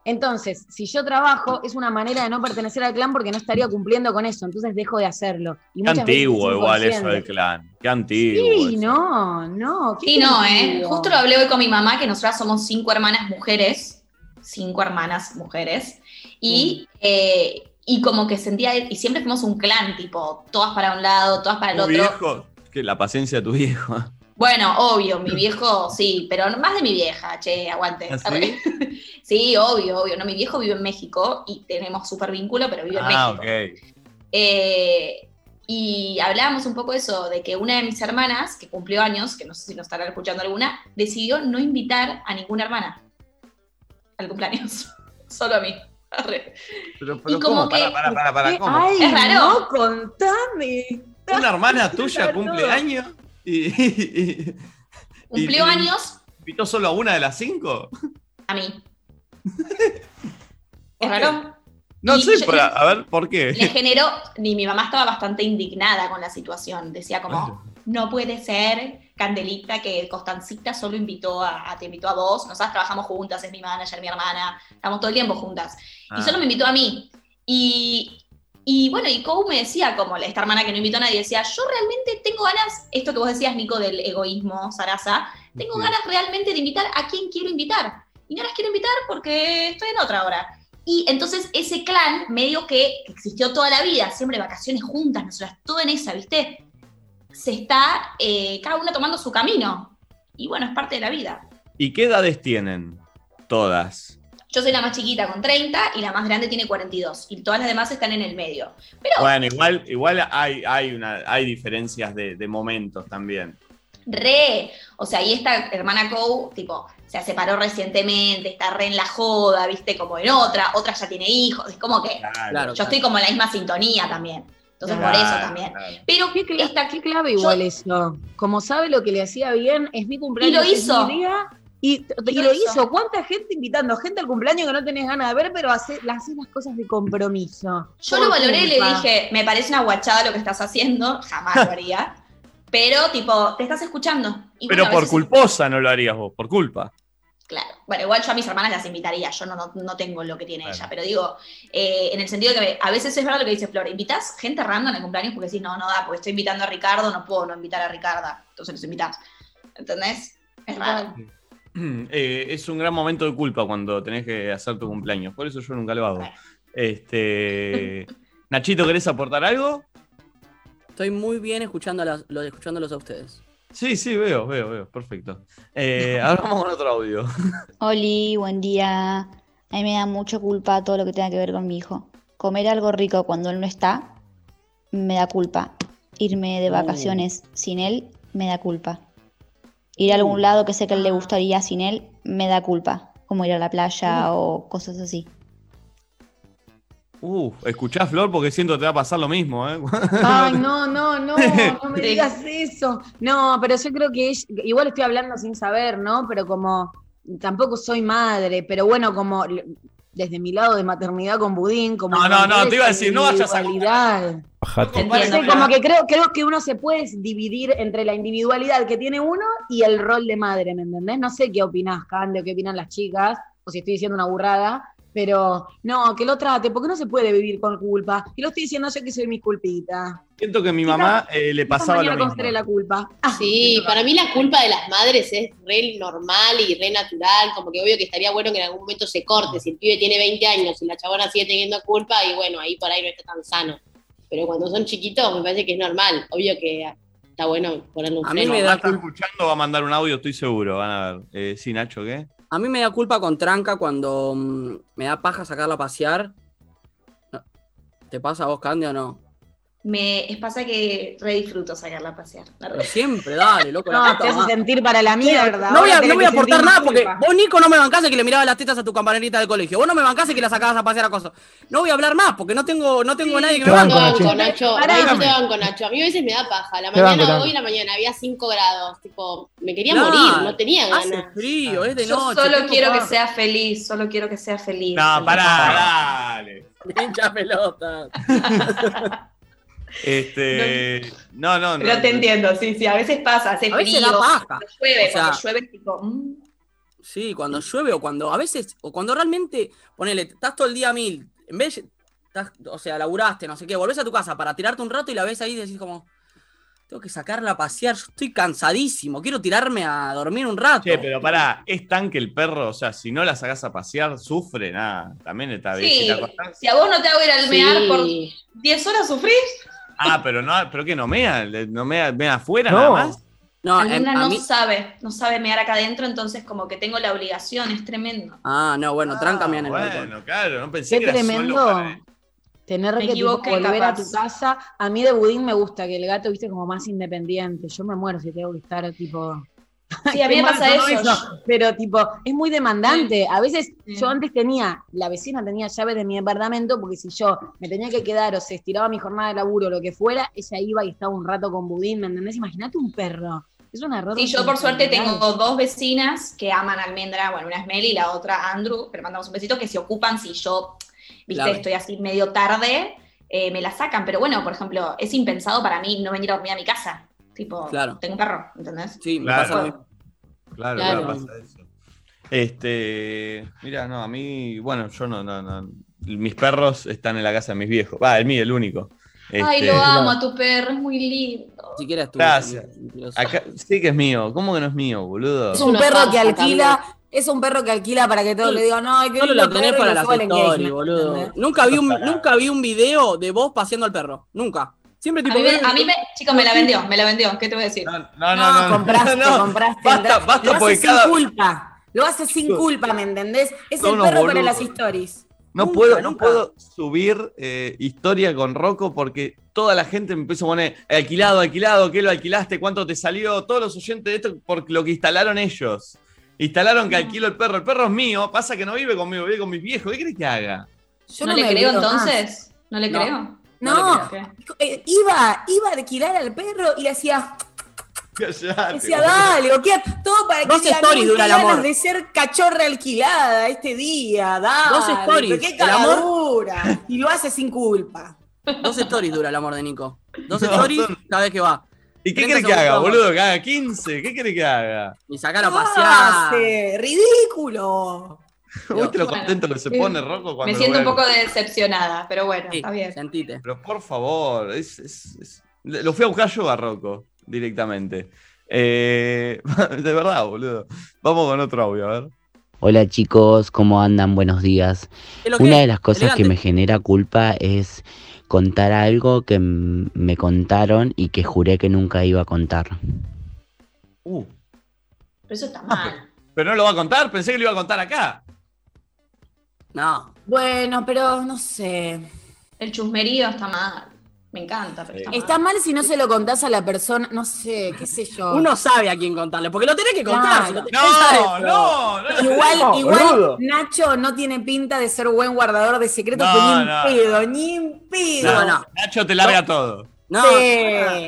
Entonces, si yo trabajo, es una manera de no pertenecer al clan porque no estaría cumpliendo con eso, entonces dejo de hacerlo. Y Qué antiguo es igual eso del clan. Qué antiguo. Sí, eso. no, no. ¿qué Sí, no, ¿eh? Justo lo hablé hoy con mi mamá, que nosotras somos cinco hermanas mujeres, cinco hermanas mujeres, y, Mm. eh, y como que sentía, y siempre fuimos un clan, tipo, todas para un lado, todas para el otro. viejo, que la paciencia de tu viejo. Bueno, obvio, mi viejo, sí, pero más de mi vieja, che, aguante. ¿Ah, sí? Sí, obvio, obvio. No, mi viejo vive en México y tenemos súper vínculo, pero vive en Ah, México. ok. Eh, y hablábamos un poco de eso, de que una de mis hermanas, que cumplió años, que no sé si nos estará escuchando alguna, decidió no invitar a ninguna hermana al cumpleaños. Solo a mí. Arre. Pero, pero Y como ¿cómo? que- Para, para, para, para. Ay, Es raro. no, contame. Una hermana tuya cumple años y, y- Cumplió y- años invitó solo a una de las cinco. a mí. ¿Por ¿Es raro? No sé, pero, a ver, ¿por Le qué? generó, ni mi mamá estaba bastante indignada con la situación. Decía como, no puede ser, Candelita, que Constancita solo invitó a, a- te invitó a vos. Nosotras trabajamos juntas, es mi manager, mi hermana, estamos todo el tiempo juntas. Ah. Y solo me invitó a mí. Y, y bueno, y Kou me decía, como esta hermana que no invitó a nadie, decía, yo realmente tengo ganas, esto que vos decías, Nico, del egoísmo, Sarasa, tengo Sí. ganas realmente de invitar a quien quiero invitar. Y no las quiero invitar porque estoy en otra hora. Y entonces ese clan, medio que existió toda la vida, siempre vacaciones juntas, nosotras, todo en esa, ¿viste? Se está eh, cada una tomando su camino. Y bueno, es parte de la vida. ¿Y qué edades tienen? Todas. Yo soy la más chiquita con 30 y la más grande tiene 42. Y todas las demás están en el medio. Pero Bueno, igual, igual hay, hay, una, hay diferencias de, de momentos también. re, o sea, y esta hermana Kou, tipo, se separó recientemente, está re en la joda, ¿viste? Como en otra, otra ya tiene hijos. Es como que Claro, yo estoy como en la misma sintonía también. Entonces, Claro, por eso también. claro. Pero Qué, esta, qué clave igual eso. Como sabe lo que le hacía bien, es mi cumpleaños. Y lo es hizo. mi día, y, lo hizo. ¿Cuánta gente invitando gente al cumpleaños que no tenés ganas de ver, pero hace, haces las cosas de compromiso? Yo lo valoré y le dije, me parece una guachada lo que estás haciendo, jamás lo haría. Pero, tipo, te estás escuchando. Y Pero por culposa no lo harías vos, por culpa. Claro. Bueno, igual yo a mis hermanas las invitaría, yo no, no, no tengo lo que tiene Claro. ella, pero digo, eh, en el sentido de que a veces es verdad lo que dice Flor, invitas gente random al cumpleaños porque decís, no, no da, porque estoy invitando a Ricardo, no puedo no invitar a Ricarda, entonces los invitás. ¿Entendés? Es raro. Eh, es un gran momento de culpa cuando tenés que hacer tu cumpleaños. Por eso yo nunca lo hago. Este. Nachito, ¿querés aportar algo? Estoy muy bien escuchándolas, lo- escuchándolos a ustedes. Sí, sí, veo, veo, veo. Perfecto. Eh, ahora vamos con otro audio. Oli, buen día. A mí me da mucha culpa todo lo que tenga que ver con mi hijo. Comer algo rico cuando él no está, me da culpa. Irme de Uh. vacaciones sin él, me da culpa. Ir a algún lado que sé que a él le gustaría sin él, me da culpa. Como ir a la playa o cosas así. Uf, escuchá, Flor, porque siento que te va a pasar lo mismo, ¿eh? Ay, no, no, no, no me digas eso. No, pero yo creo que ella- igual estoy hablando sin saber, ¿no? Pero como tampoco soy madre, pero bueno, como desde mi lado de maternidad con budín, como No, no, no, te iba a decir, no vayas a pero- como que creo, creo que uno se puede dividir entre la individualidad que tiene uno y el rol de madre, ¿me entendés? No sé qué opinás, Cande, o qué opinan las chicas, o si estoy diciendo una burrada, pero no, que lo trate, porque no se puede vivir con culpa. Y lo estoy diciendo yo que soy mi culpita. Siento que a mi mamá eh, le pasaba lo mismo. la culpa. Sí, para mí la culpa de las madres es re normal y re natural, como que obvio que estaría bueno que en algún momento se corte, si el pibe tiene 20 años y la chabona sigue teniendo culpa y bueno, ahí por ahí no está tan sano. Pero cuando son chiquitos me parece que es normal, obvio que está bueno ponerle un A mí freno. me da está escuchando, va a mandar un audio, estoy seguro. Van a ver. Eh, sí, Nacho, ¿qué? A mí me da culpa con tranca cuando mm, me da paja sacarla a pasear. ¿Te pasa a vos, Candy, o no? Me es pasa que re disfruto sacarla a pasear. la Pero siempre, dale, loco. la No, puta te hace sentir para la mierda. No voy a, no voy a aportar nada porque culpa. vos, Nico, no me bancás que le mirabas las tetas a tu compañerita del colegio. Vos no me bancás que la sacabas a pasear a cosas. No voy a hablar más porque no tengo, no tengo nadie que Te me banco, banque. Nacho. Nacho. Pará. A mí yo te banco, Nacho. A mí a veces me da paja. La mañana, banco, hoy en la mañana había 5 grados. Tipo, me quería morir, no tenía Hace ganas. frío, es de Yo noche. solo quiero que sea feliz, solo quiero que sea feliz. No, pará, dale. Hincha pelota. Este. No, no, no. Pero te entiendo, sí, sí, a veces pasa, hace A veces frío, da paja. cuando llueve, O sea- cuando llueve, tipo, mm, Sí, cuando llueve o cuando a veces, o cuando realmente, ponele, estás todo el día a mil, en vez de, estás, o sea, laburaste, no sé qué, volvés a tu casa para tirarte un rato y la ves ahí y decís como, tengo que sacarla a pasear, yo estoy cansadísimo, quiero tirarme a dormir un rato. Che, pero pará, es tan que el perro, o sea, si no la sacás a pasear, sufre, nada. También está bien. Si Sí, la si a vos no te hago ir al mear Sí. por 10 horas, ¿sufrís? Ah, pero no, pero que no mea, no mea, mea afuera No. nada más. No, en- Alguna a no mí- sabe, no sabe mear acá adentro, entonces como que tengo la obligación, es tremendo. Ah, no, bueno, tranca en el balcón. Bueno, claro, no pensé Qué que era tremendo solo para- tener Me que tipo, volver a tu casa. A mí de budín me gusta que el gato, viste, como más independiente. Yo me muero si tengo que estar tipo. Sí, a mí me pasa eso. Pero tipo, es muy demandante. A veces Sí. yo antes tenía, la vecina tenía llave de mi departamento, porque si yo me tenía que quedar o se estiraba mi jornada de laburo o lo que fuera, ella iba y estaba un rato con budín, ¿me entendés? Imagínate un perro. Es una error. Sí, yo por suerte tengo dos vecinas que aman almendra, bueno, una es Meli y la otra Andrew, pero mandamos un besito, que se ocupan si yo, viste, Claro. estoy así medio tarde, eh, me la sacan. Pero bueno, por ejemplo, es impensado para mí no venir a dormir a mi casa. Tipo, Claro. tengo un perro, ¿entendés? Sí, me Claro. pasa lo mismo. Claro, Claro. claro, pasa eso. Este, mira, no, a mí, bueno, yo no, no, no. Mis perros están en la casa de mis viejos. Va, el mío, el único. Ay, Este, lo amo a tu perro, es muy lindo. Si quieres tú. Gracias. Acá, sí que es mío. ¿Cómo que no es mío, boludo? Es un perro que alquila, es un perro que alquila para que todos Solo- le digan, no, qué Solo lindo lo tenés perro", y para stories, engagement, boludo. Nunca vi, un, nunca vi un video de vos paseando al perro. Nunca. Siempre A mí, me, a mí me, chicos, me la vendió, me la vendió, ¿qué te voy a decir? No, no, No, no, no. compraste, no. compraste. Basta, basta, lo hace sin cada- culpa. Lo hace sin culpa, ¿me entendés? Es el perro para boludos. las stories. No Nunca, puedo, no puedo subir eh, historia con Rocco porque toda la gente me empezó a poner alquilado, alquilado, ¿qué lo alquilaste? ¿Cuánto te salió? Todos los oyentes de esto por lo que instalaron ellos. Instalaron que alquilo el perro. El perro es mío, pasa que no vive conmigo, vive con mis viejos. ¿Qué crees que haga? Yo ¿No, le creo más. entonces? ¿No le No. creo? No, eh, iba, iba a alquilar al perro y le hacía, Callate, decía, dale, o qué, todo para que Dos stories no, dura el amor. de ser cachorra alquilada este día, dale. Dos stories, qué el amor. Y lo hace sin culpa. Dos stories dura el amor de Nico. Dos No, stories son- cada vez que va. ¿Y qué 30 crees que haga, boludo? Que haga 15. ¿Qué crees que haga? Y sacar a ¿Qué pasear. hace? ridículo. ¿Viste lo Bueno, contento que se sí. pone Rocco cuando Me siento un poco decepcionada, pero bueno, Sí, está bien. sentite. Pero por favor, es, es- es- lo fui a buscar yo a Rocco directamente. Eh, de verdad, boludo. Vamos con otro audio, a ver. Hola chicos, ¿cómo andan? Buenos días. Una de las cosas que me genera culpa es contar algo que me contaron y que juré que nunca iba a contar. Uh, Pero eso está mal. pero no lo va a contar, pensé que lo iba a contar acá. No. Bueno, pero no sé. El chusmerío está mal. Me encanta, pero está mal. Está mal si no se lo contás a la persona, no sé, qué sé yo. Uno sabe a quién contarle, porque lo tenés que contar. Claro. si lo tenés- No, no, no. Igual, No, igual boludo. Nacho no tiene pinta de ser buen guardador de secretos, No, que ni no. en pedo, ni en pedo. No, no. Nacho te larga todo. No, Sí.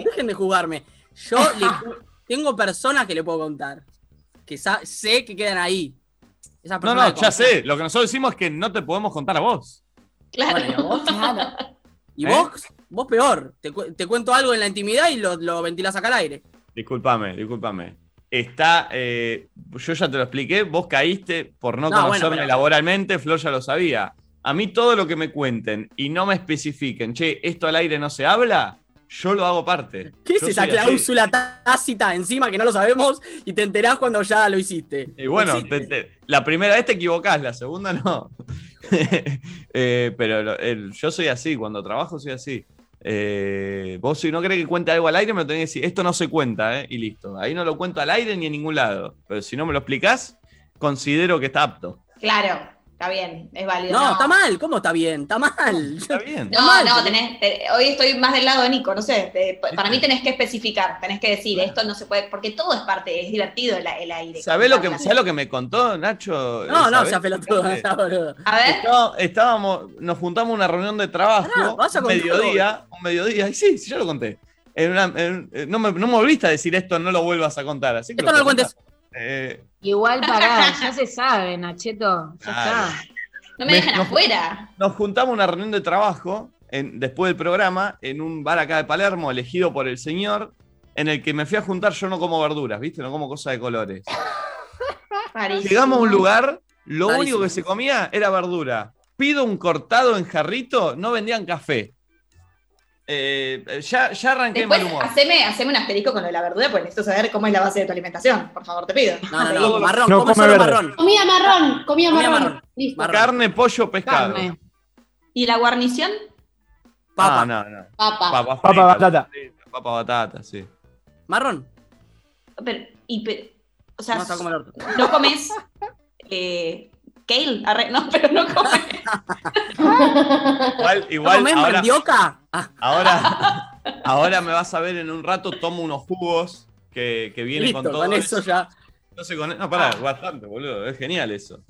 dejen de jugarme. Yo le tengo personas que le puedo contar. Que sé que quedan ahí. No, no, ya sé. Lo que nosotros decimos es que no te podemos contar a vos. Claro. Bueno, ¿y a vos? Claro. Y ¿Eh? vos, vos peor. Te, cu- te cuento algo en la intimidad y lo, lo ventilás acá al aire. Discúlpame, discúlpame. Está, eh, yo ya te lo expliqué, vos caíste por no, No, bueno, conocerme pero- laboralmente, Flor ya lo sabía. A mí todo lo que me cuenten y no me especifiquen, che, esto al aire no se habla, yo lo hago parte. ¿Qué es esa así. cláusula tácita encima que no lo sabemos y te enterás cuando ya lo hiciste? Y bueno, te- te- la primera vez te equivocás, la segunda no. Eh, pero lo- el- yo soy así, cuando trabajo soy así. Eh, vos si no querés que cuente algo al aire, me lo tenés que decir, esto no se cuenta, eh, y listo. Ahí no lo cuento al aire ni en ningún lado. Pero si no me lo explicás, considero que está apto. Claro, está bien, es válido. No, está mal. ¿Cómo está bien? Está mal. Está bien. No, mal, no, tenés, te- hoy estoy más del lado de Nico, no sé. te- para mí tenés que especificar, tenés que decir, esto no se puede, porque todo es parte, es divertido el, el aire. ¿Sabés lo, que. ¿sabés lo que me contó Nacho? No, no, sea pelotudo. sea boludo. A ver, estábamos, nos juntamos en una reunión de trabajo, Pará, vas a un mediodía, un mediodía, y sí, sí, yo lo conté. En una- en- eh, no, me, no me volviste a decir esto, no lo vuelvas a contar. Así que Esto no lo cuentes. Eh, Igual pará, ya se sabe, Nacheto. Ya Claro. está. no me me- dejen no- afuera. nos juntamos en una reunión de trabajo, en- después del programa, en un bar acá de Palermo, elegido por el señor, en el que me fui a juntar, yo no como verduras, ¿viste? No como cosas de colores. Llegamos a un lugar, lo único que se comía era verdura. Pido un cortado en jarrito, no vendían café. Eh, ya, ya arranqué Después, mal humor. haceme, haceme un asterisco con lo de la verdura, porque necesito saber cómo es la base de tu alimentación. Por favor, te pido. No, no, no, marrón, No come solo marrón. Comía marrón, comía Comía marrón. marrón. Listo. Marrón. Carne, pollo, pescado. Carne. ¿Y la guarnición? Papa. Ah, no, no. Papa. Papa, Papa, batata. frita, Papa batata, sí. Marrón. Pero, y, o sea, No, está como el orto. no comes eh, kale, Arre- no, pero no comes. Igual, ¿No igual comés ahora, mandioca? Ah, ahora, ahora me vas a ver en un rato, tomo unos jugos que, que viene listo, con todo con eso ya. No sé, con... No, pará, bastante, boludo. Es genial eso.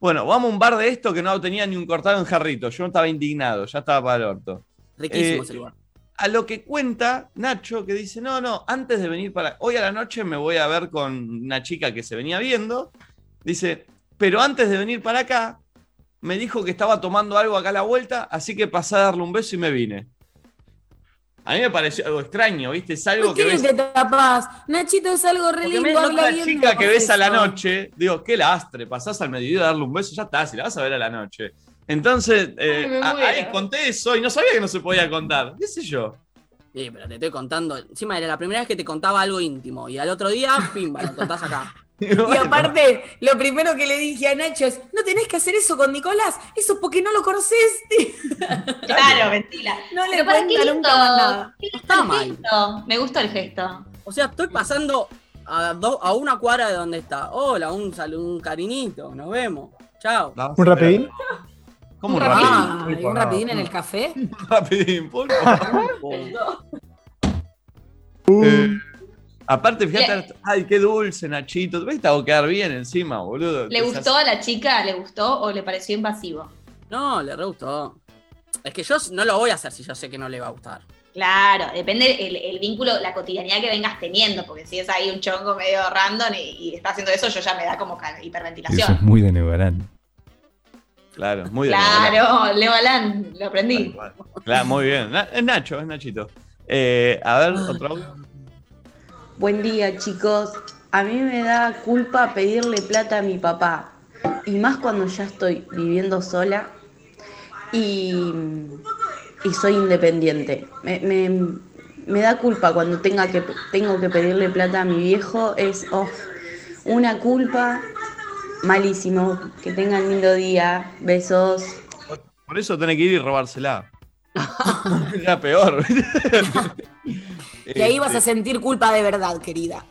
Bueno, vamos a un bar de esto que no tenía ni un cortado en jarrito. Yo estaba indignado, ya estaba para el orto. Riquísimo Eh, ese lugar. A lo que cuenta Nacho, que dice, no, no, antes de venir para... Hoy a la noche me voy a ver con una chica que se venía viendo. Dice, pero antes de venir para acá, me dijo que estaba tomando algo acá a la vuelta, así que pasé a darle un beso y me vine. A mí me pareció algo extraño, ¿viste? Es algo ¿Por que qué ves... te tapás? Nachito es algo re Porque lindo, ves habla bien chica que ves a la noche, digo, qué lastre, pasás al mediodía a darle un beso, ya está, si la vas a ver a la noche. Entonces, eh, Ay, me a- muero. ahí conté eso y no sabía que no se podía contar. ¿Qué sé yo? Sí, pero te estoy contando. Encima era la primera vez que te contaba algo íntimo. Y al otro día, pimba, lo contás acá. Y aparte, lo primero que le dije a Nacho es, no tenés que hacer eso con Nicolás, eso es porque no lo conoces. Claro, mentira. No le Pero para qué nada. Qué Está mal. gesto. Me gustó el gesto. O sea, estoy pasando a, do- a una cuadra de donde está. Hola, un saludo, un cariñito. Nos vemos. Chao. ¿Un rapidín? ¿Cómo un rapidín? Pulpo, ¿y un rapidín en el café? Un rapidín. Uh, Eh, aparte, fíjate, Le- ay, qué dulce, Nachito. ¿Ves? Te va a quedar bien encima, boludo. ¿Le gustó a la chica? ¿Le gustó o le pareció invasivo? No, le re gustó. Es que yo no lo voy a hacer si yo sé que no le va a gustar. Claro, depende el, el vínculo, la cotidianidad que vengas teniendo, porque si es ahí un chongo medio random y, y está haciendo eso, yo ya me da como hiperventilación. muy de Nevarán. Claro, muy bien. Claro, Leo Alán, lo aprendí. Claro, muy bien. Es Nacho, es Nachito. Eh, a ver, otro audio. Buen día, chicos. A mí me da culpa pedirle plata a mi papá. Y más cuando ya estoy viviendo sola y, y soy independiente. Me, me- me da culpa cuando tenga que, tengo que pedirle plata a mi viejo. Es oh, una culpa malísimo. Que tengan lindo día. Besos. Por eso tenés que ir y robársela. Era peor. Y ahí vas a Este, sentir culpa de verdad, querida.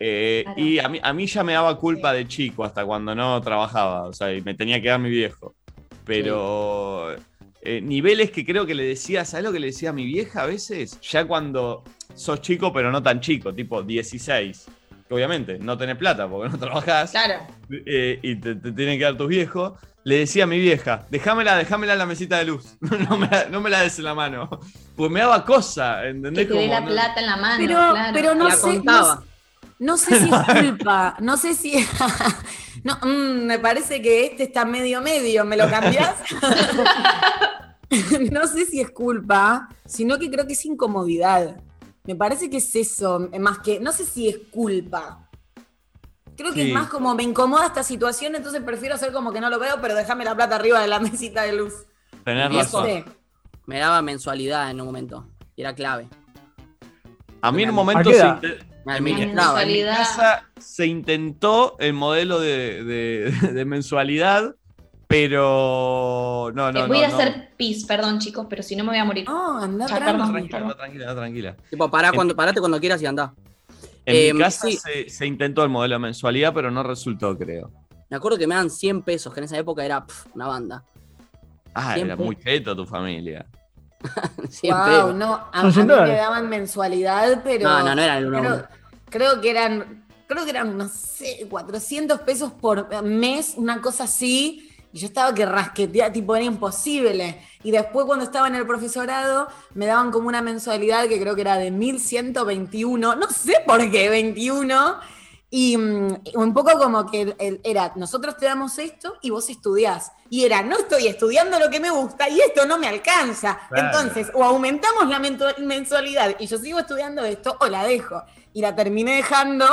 eh, y a mí, a mí ya me daba culpa de chico hasta cuando no trabajaba. O sea, y me tenía que dar mi viejo. Pero eh, niveles que creo que le decía, ¿sabes lo que le decía a mi vieja a veces? Ya cuando sos chico, pero no tan chico, tipo 16. Que obviamente no tenés plata porque no trabajás. Claro. eh, y te, te tienen que dar tus viejos, le decía a mi vieja, déjamela, déjamela en la mesita de luz, no me, la- no me la des en la mano, pues me daba cosa, ¿entendés? Que te dé la no- plata en la mano. Pero, claro. pero no La sé, no, sé si es culpa, no sé si... no, mm, me parece que este está medio medio, ¿me lo cambiás? no sé si es culpa, sino que creo que es incomodidad. Me parece que es eso, más que, no sé si es culpa. Creo que Sí. es más como me incomoda esta situación, entonces prefiero hacer como que no lo veo, pero déjame la plata arriba de la mesita de luz. Eso- razón. Me daba mensualidad en un momento. Y era clave. A mí en un ¿A momento se, edad? inte- Me en mi, administraba. en mi Mensualidad. casa se intentó el modelo de, de- de mensualidad, pero no, no, Les voy no, a no. hacer pis, perdón chicos, pero si no me voy a morir. No, anda perdón. Tranquila, anda tranquila, anda tranquila. Tipo, pará En- cuando, parate cuando quieras y andá. En Eh, mi casa sí. se, se intentó el modelo de mensualidad, pero no resultó, creo. Me acuerdo que me dan 100 pesos, que en esa época era una banda. Ah, era muy cheto tu familia. 100 Wow, pesos. no, a, mí me daban mensualidad, pero. No, no, no era el uno a creo, uno. creo que eran, creo que eran, no sé, 400 pesos por mes, una cosa así. Y yo estaba que rasqueteaba, tipo, era imposible. Y después, cuando estaba en el profesorado, me daban como una mensualidad que creo que era de 1121, no sé por qué, 21. Y mm, un poco como que era, nosotros te damos esto y vos estudiás. Y era, no estoy estudiando lo que me gusta y esto no me alcanza. Claro. Entonces, o aumentamos la mensualidad y yo sigo estudiando esto o la dejo. Y la terminé dejando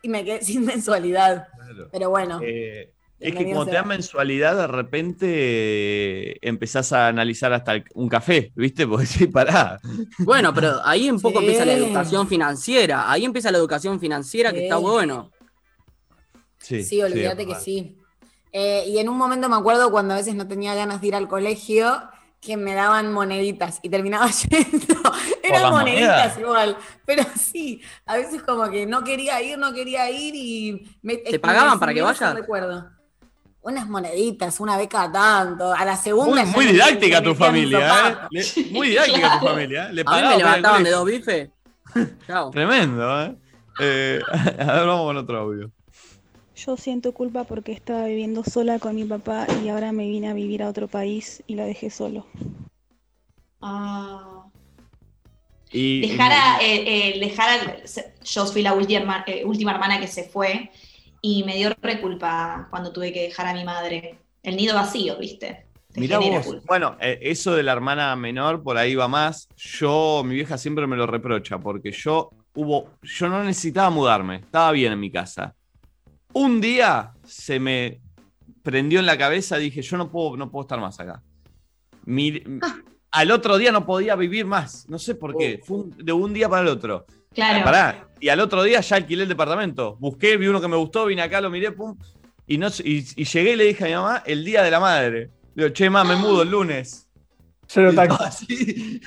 y me quedé sin mensualidad. Claro. Pero bueno. Eh, es que como te dan mensualidad, de repente eh, empezás a analizar hasta el- un café, ¿viste? Porque sí, pará. Bueno, pero ahí un poco Sí. empieza la educación financiera. Ahí empieza la educación financiera que está bueno. Sí, Sí, olvídate que sí. Eh, y en un momento me acuerdo cuando a veces no tenía ganas de ir al colegio, que me daban moneditas y terminaba yendo. Eran moneditas monedas? igual, pero sí, a veces como que no quería ir, no quería ir y... Me, ¿Te pagaban para que vayas? recuerdo. Unas moneditas, una beca tanto. A la Muy, segunda. muy me- didáctica me tu familia. ¿eh? Le- muy didáctica tu familia. ¿eh? Le A mí me levantaban de dos bifes. Chao. Tremendo, ¿eh? Eh, A ver, vamos con otro audio. Yo siento culpa porque estaba viviendo sola con mi papá y ahora me vine a vivir a otro país y lo dejé solo. Ah. Y, Dejar a, eh, eh, dejar a- yo fui la última, eh, última hermana que se fue y me dio re culpa cuando tuve que dejar a mi madre. El nido vacío, ¿viste? Te Mirá vos, culpa. bueno, eh, eso de la hermana menor, por ahí va más. Yo, mi vieja siempre me lo reprocha, porque yo hubo, yo no necesitaba mudarme, estaba bien en mi casa. Un día se me prendió en la cabeza, dije, yo no puedo, no puedo estar más acá. Mi- Al otro día no podía vivir más, no sé por qué, fue un- de un día para el otro. Claro. Pará, y al otro día ya alquilé el departamento. Busqué, vi uno que me gustó, vine acá, lo miré, pum. Y, no, y, y llegué y le dije a mi mamá el día de la madre. Digo, che, ma, me mudo el lunes. Así.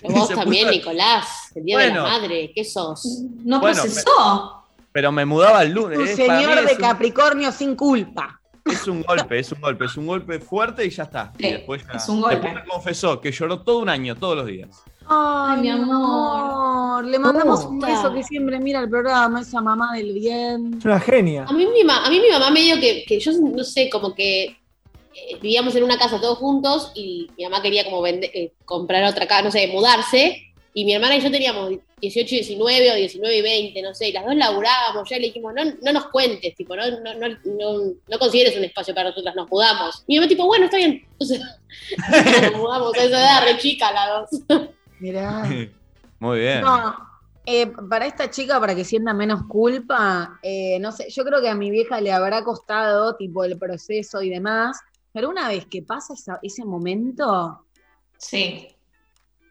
Pero vos Se también, puso- Nicolás, el día de la madre, ¿qué sos? No Bueno, procesó. Pero me mudaba el lunes. Un eh, señor de un- Capricornio sin culpa. Es un golpe, es un golpe, es un golpe fuerte y ya está. Y después ya- es un golpe. Después me confesó que lloró todo un año, todos los días. Ay, mi amor. Le mandamos un beso que siempre mira el programa, esa mamá del bien. Es una genia. A mí, mi, ma- a mí mi mamá medio que, que yo no sé, como que eh, vivíamos en una casa todos juntos y mi mamá quería como vender, eh, comprar otra casa, no sé, mudarse. Y mi hermana y yo teníamos 18 y 19 o 19 y 20, no sé, y las dos laburábamos, ya le dijimos, no, no nos cuentes, tipo, no, no, no, no, no consideres un espacio para nosotras, nos mudamos. Y mi mamá tipo, bueno, está bien. Entonces, nos mudamos a esa edad, re chica las dos. Mirá. Muy bien. No, eh, para esta chica, para que sienta menos culpa, eh, no sé, yo creo que a mi vieja le habrá costado, tipo, el proceso y demás, pero una vez que pasa esa- ese momento, Sí.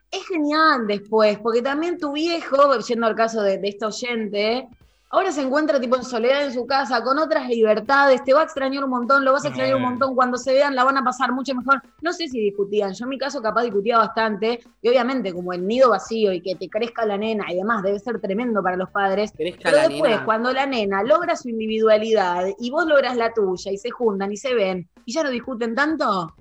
es genial después, porque también tu viejo, yendo al caso de, de este oyente, ahora se encuentra tipo en soledad en su casa, con otras libertades, te va a extrañar un montón, lo vas a extrañar un montón, cuando se vean la van a pasar mucho mejor. No sé si discutían, yo en mi caso capaz discutía bastante, y obviamente como el nido vacío y que te crezca la nena y demás, debe ser tremendo para los padres. Crezca Pero la después, nena. cuando la nena logra su individualidad y vos logras la tuya y se juntan y se ven y ya no discuten tanto,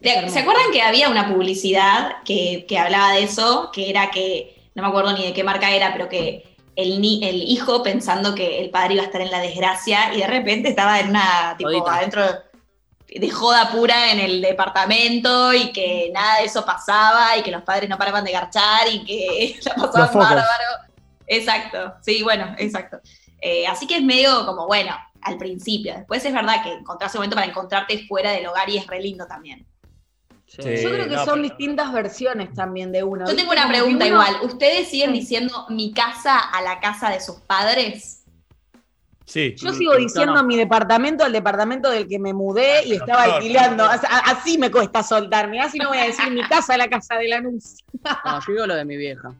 ¿Te- ¿Se acuerdan que había una publicidad que, que hablaba de eso? Que era que, no me acuerdo ni de qué marca era, pero que el, ni- el hijo pensando que el padre iba a estar en la desgracia y de repente estaba en una, tipo, Jodita. adentro de joda pura en el departamento y que nada de eso pasaba y que los padres no paraban de garchar y que la pasaban bárbaro. Exacto, sí, bueno, exacto. Eh, así que es medio como, bueno, al principio. Después es verdad que encontrás un momento para encontrarte fuera del hogar y es re lindo también. Sí. yo creo que no, son pero- distintas versiones también de uno. Yo tengo una pregunta uno- igual. ¿Ustedes siguen diciendo mi casa a la casa de sus padres? Sí. Yo sigo diciendo mi departamento al departamento del que me mudé y estaba no, alquilando. Así me cuesta soltar. Mirá si no voy a decir mi casa a la casa de la luz. No, yo digo lo de mi vieja.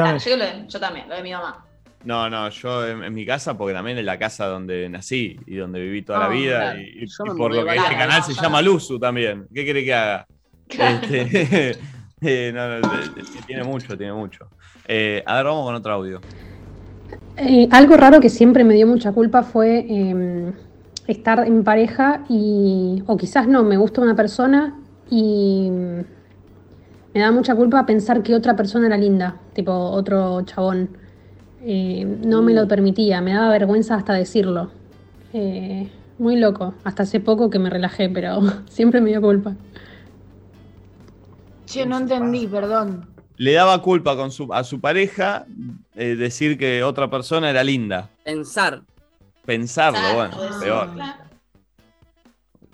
Ah, yo, lo- yo también, lo de mi mamá. No, no, yo en, en mi casa, porque también es la casa donde nací y donde viví toda la Ah, vida. claro. Y, por lo que este canal se llama Luzu también. ¿Qué quiere que haga? Este, eh, tiene mucho, tiene mucho. Eh, a ver, vamos con otro audio. Eh, algo raro que siempre me dio mucha culpa fue eh, estar en pareja y, o quizás no, me gusta una persona y mm, me da mucha culpa pensar que otra persona era linda, tipo otro chabón. Eh, no me lo permitía, me daba vergüenza hasta decirlo. Eh, muy loco, hasta hace poco que me relajé, pero siempre me dio culpa. Che, no entendí, perdón. Le daba culpa con su, a su pareja eh, decir que otra persona era linda. Pensar. Pensarlo, bueno, eso, peor. claro.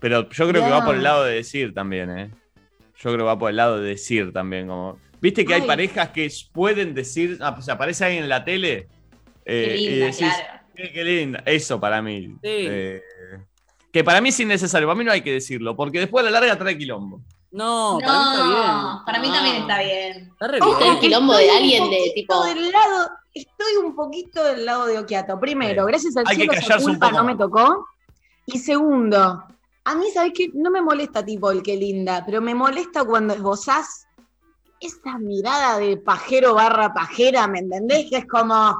Pero yo creo que va por el lado de decir también, ¿eh? Yo creo que va por el lado de decir también, como. Viste que hay Ay. parejas que pueden decir, ah, o sea, aparece alguien en la tele, Eh, Qué y linda, decís, claro. Qué, qué linda. Eso para mí. Eh, que para mí es innecesario, para mí no hay que decirlo, porque después a la larga trae quilombo. No, No, para mí está bien. para mí No. también está bien. Está re Ojo, bien. el quilombo de Estoy un alguien de poquito tipo. del lado, estoy un poquito del lado de Okiato. Primero, Sí. gracias al Hay que cielo esa callarse un culpa poco no me tocó. Y segundo, a mí, ¿sabés qué? No me molesta tipo el que linda, pero me molesta cuando esbozás esa mirada de pajero barra pajera, ¿me entendés? Que es como,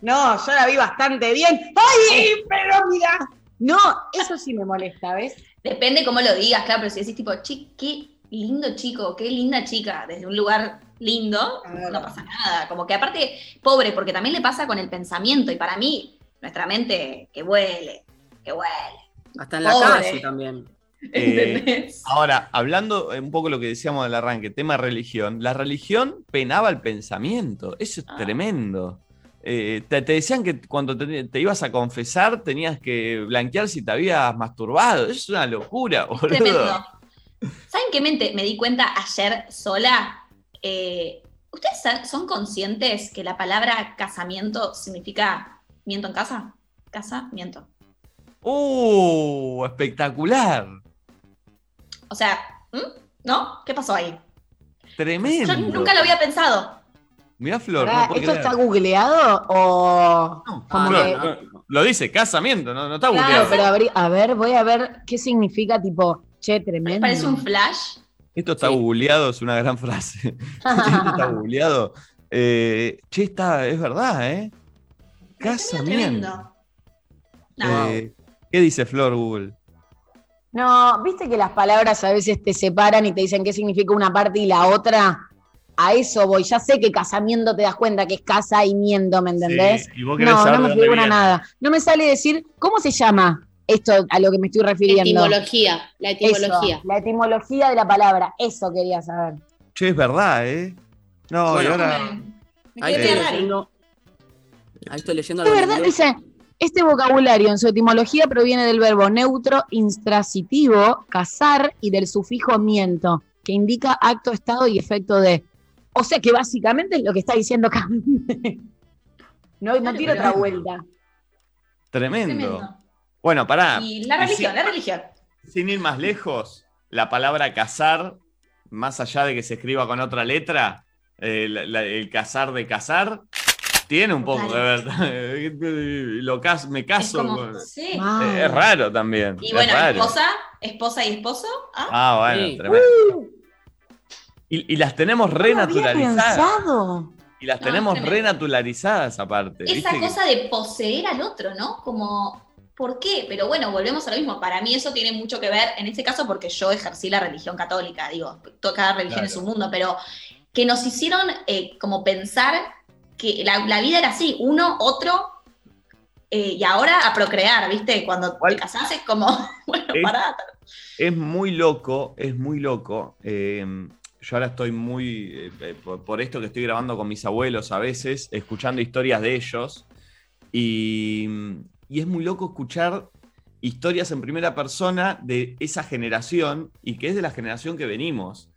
no, yo la vi bastante bien. ¡Ay, pero mira! No, eso sí me molesta, ¿ves? Depende cómo lo digas, claro, pero si decís tipo, chi, qué lindo chico, qué linda chica, desde un lugar lindo, no pasa nada. Como que aparte, pobre, porque también le pasa con el pensamiento, y para mí, nuestra mente, que huele, que huele. Hasta en la Pobre. calle también. Eh, ¿Entendés? ahora, hablando un poco de lo que decíamos del arranque, tema religión, la religión penaba el pensamiento, eso es Ah. tremendo. Eh, te, te decían que cuando te, te ibas a confesar tenías que blanquear si te habías masturbado, eso es una locura, boludo. Tremendo. ¿Saben qué mente me di cuenta ayer sola? Eh, ¿Ustedes son conscientes que la palabra casamiento significa miento en casa? Casamiento. ¡Uh! Espectacular. O sea. ¿no? ¿Qué pasó ahí? Tremendo. Yo nunca lo había pensado. Mirá, Flor. No ¿Esto creer. está googleado o...? como Flor, que- no, lo dice, casamiento, no, no está Claro, googleado. pero a ver, a ver, voy a ver qué significa tipo, che, tremendo. Parece un flash. Esto está googleado, es una gran frase. Esto está googleado. Eh, che, está, es verdad, ¿eh? Casamiento. Tremendo. No. Eh, ¿Qué dice Flor Google? No, viste que las palabras a veces te separan y te dicen qué significa una parte y la otra. A eso voy. Ya sé que casamiento te das cuenta que es casa y miento, ¿me entendés? Sí, y vos no, saber no me figura nada. No me sale decir cómo se llama esto a lo que me estoy refiriendo. Etimología, la etimología. Eso, la etimología de la palabra. Eso quería saber. Che, es verdad, ¿eh? No, Bueno, y ahora. Me Ahí quedé estoy leyendo. Ahí estoy leyendo Es verdad, dice, este vocabulario en su etimología proviene del verbo neutro intransitivo, casar, y del sufijo miento, que indica acto, estado y efecto de. O sea que básicamente es lo que está diciendo acá. no, no tiro otra vuelta. Tremendo. Tremendo. Bueno, pará. Y la Y religión, sin- la religión. Sin ir más lejos, la palabra casar, más allá de que se escriba con otra letra, eh, la- el casar de casar, tiene un poco de verdad. Lo cas- me Es caso. como, con- sí. Ah. Es raro también. Y es bueno, raro. esposa, esposa y esposo. Ah, Ah, bueno, Sí. tremendo. Y, y las tenemos renaturalizadas. Y las No, tenemos tremendo. renaturalizadas aparte. esa ¿viste que- cosa de poseer al otro, ¿no? Como, ¿por qué? Pero bueno, volvemos a lo mismo. Para mí eso tiene mucho que ver, en este caso, porque yo ejercí la religión católica, digo, cada religión es un mundo, pero que nos hicieron eh, como pensar que la, la vida era así, uno, otro, eh, y ahora a procrear, ¿viste? Cuando ¿Cuál? te casás es como, bueno, Es- pará. Es muy loco, es muy loco. Eh, yo ahora estoy muy, eh, por, por esto que estoy grabando con mis abuelos a veces, escuchando historias de ellos. Y, y es muy loco escuchar historias en primera persona de esa generación y que es de la generación que venimos.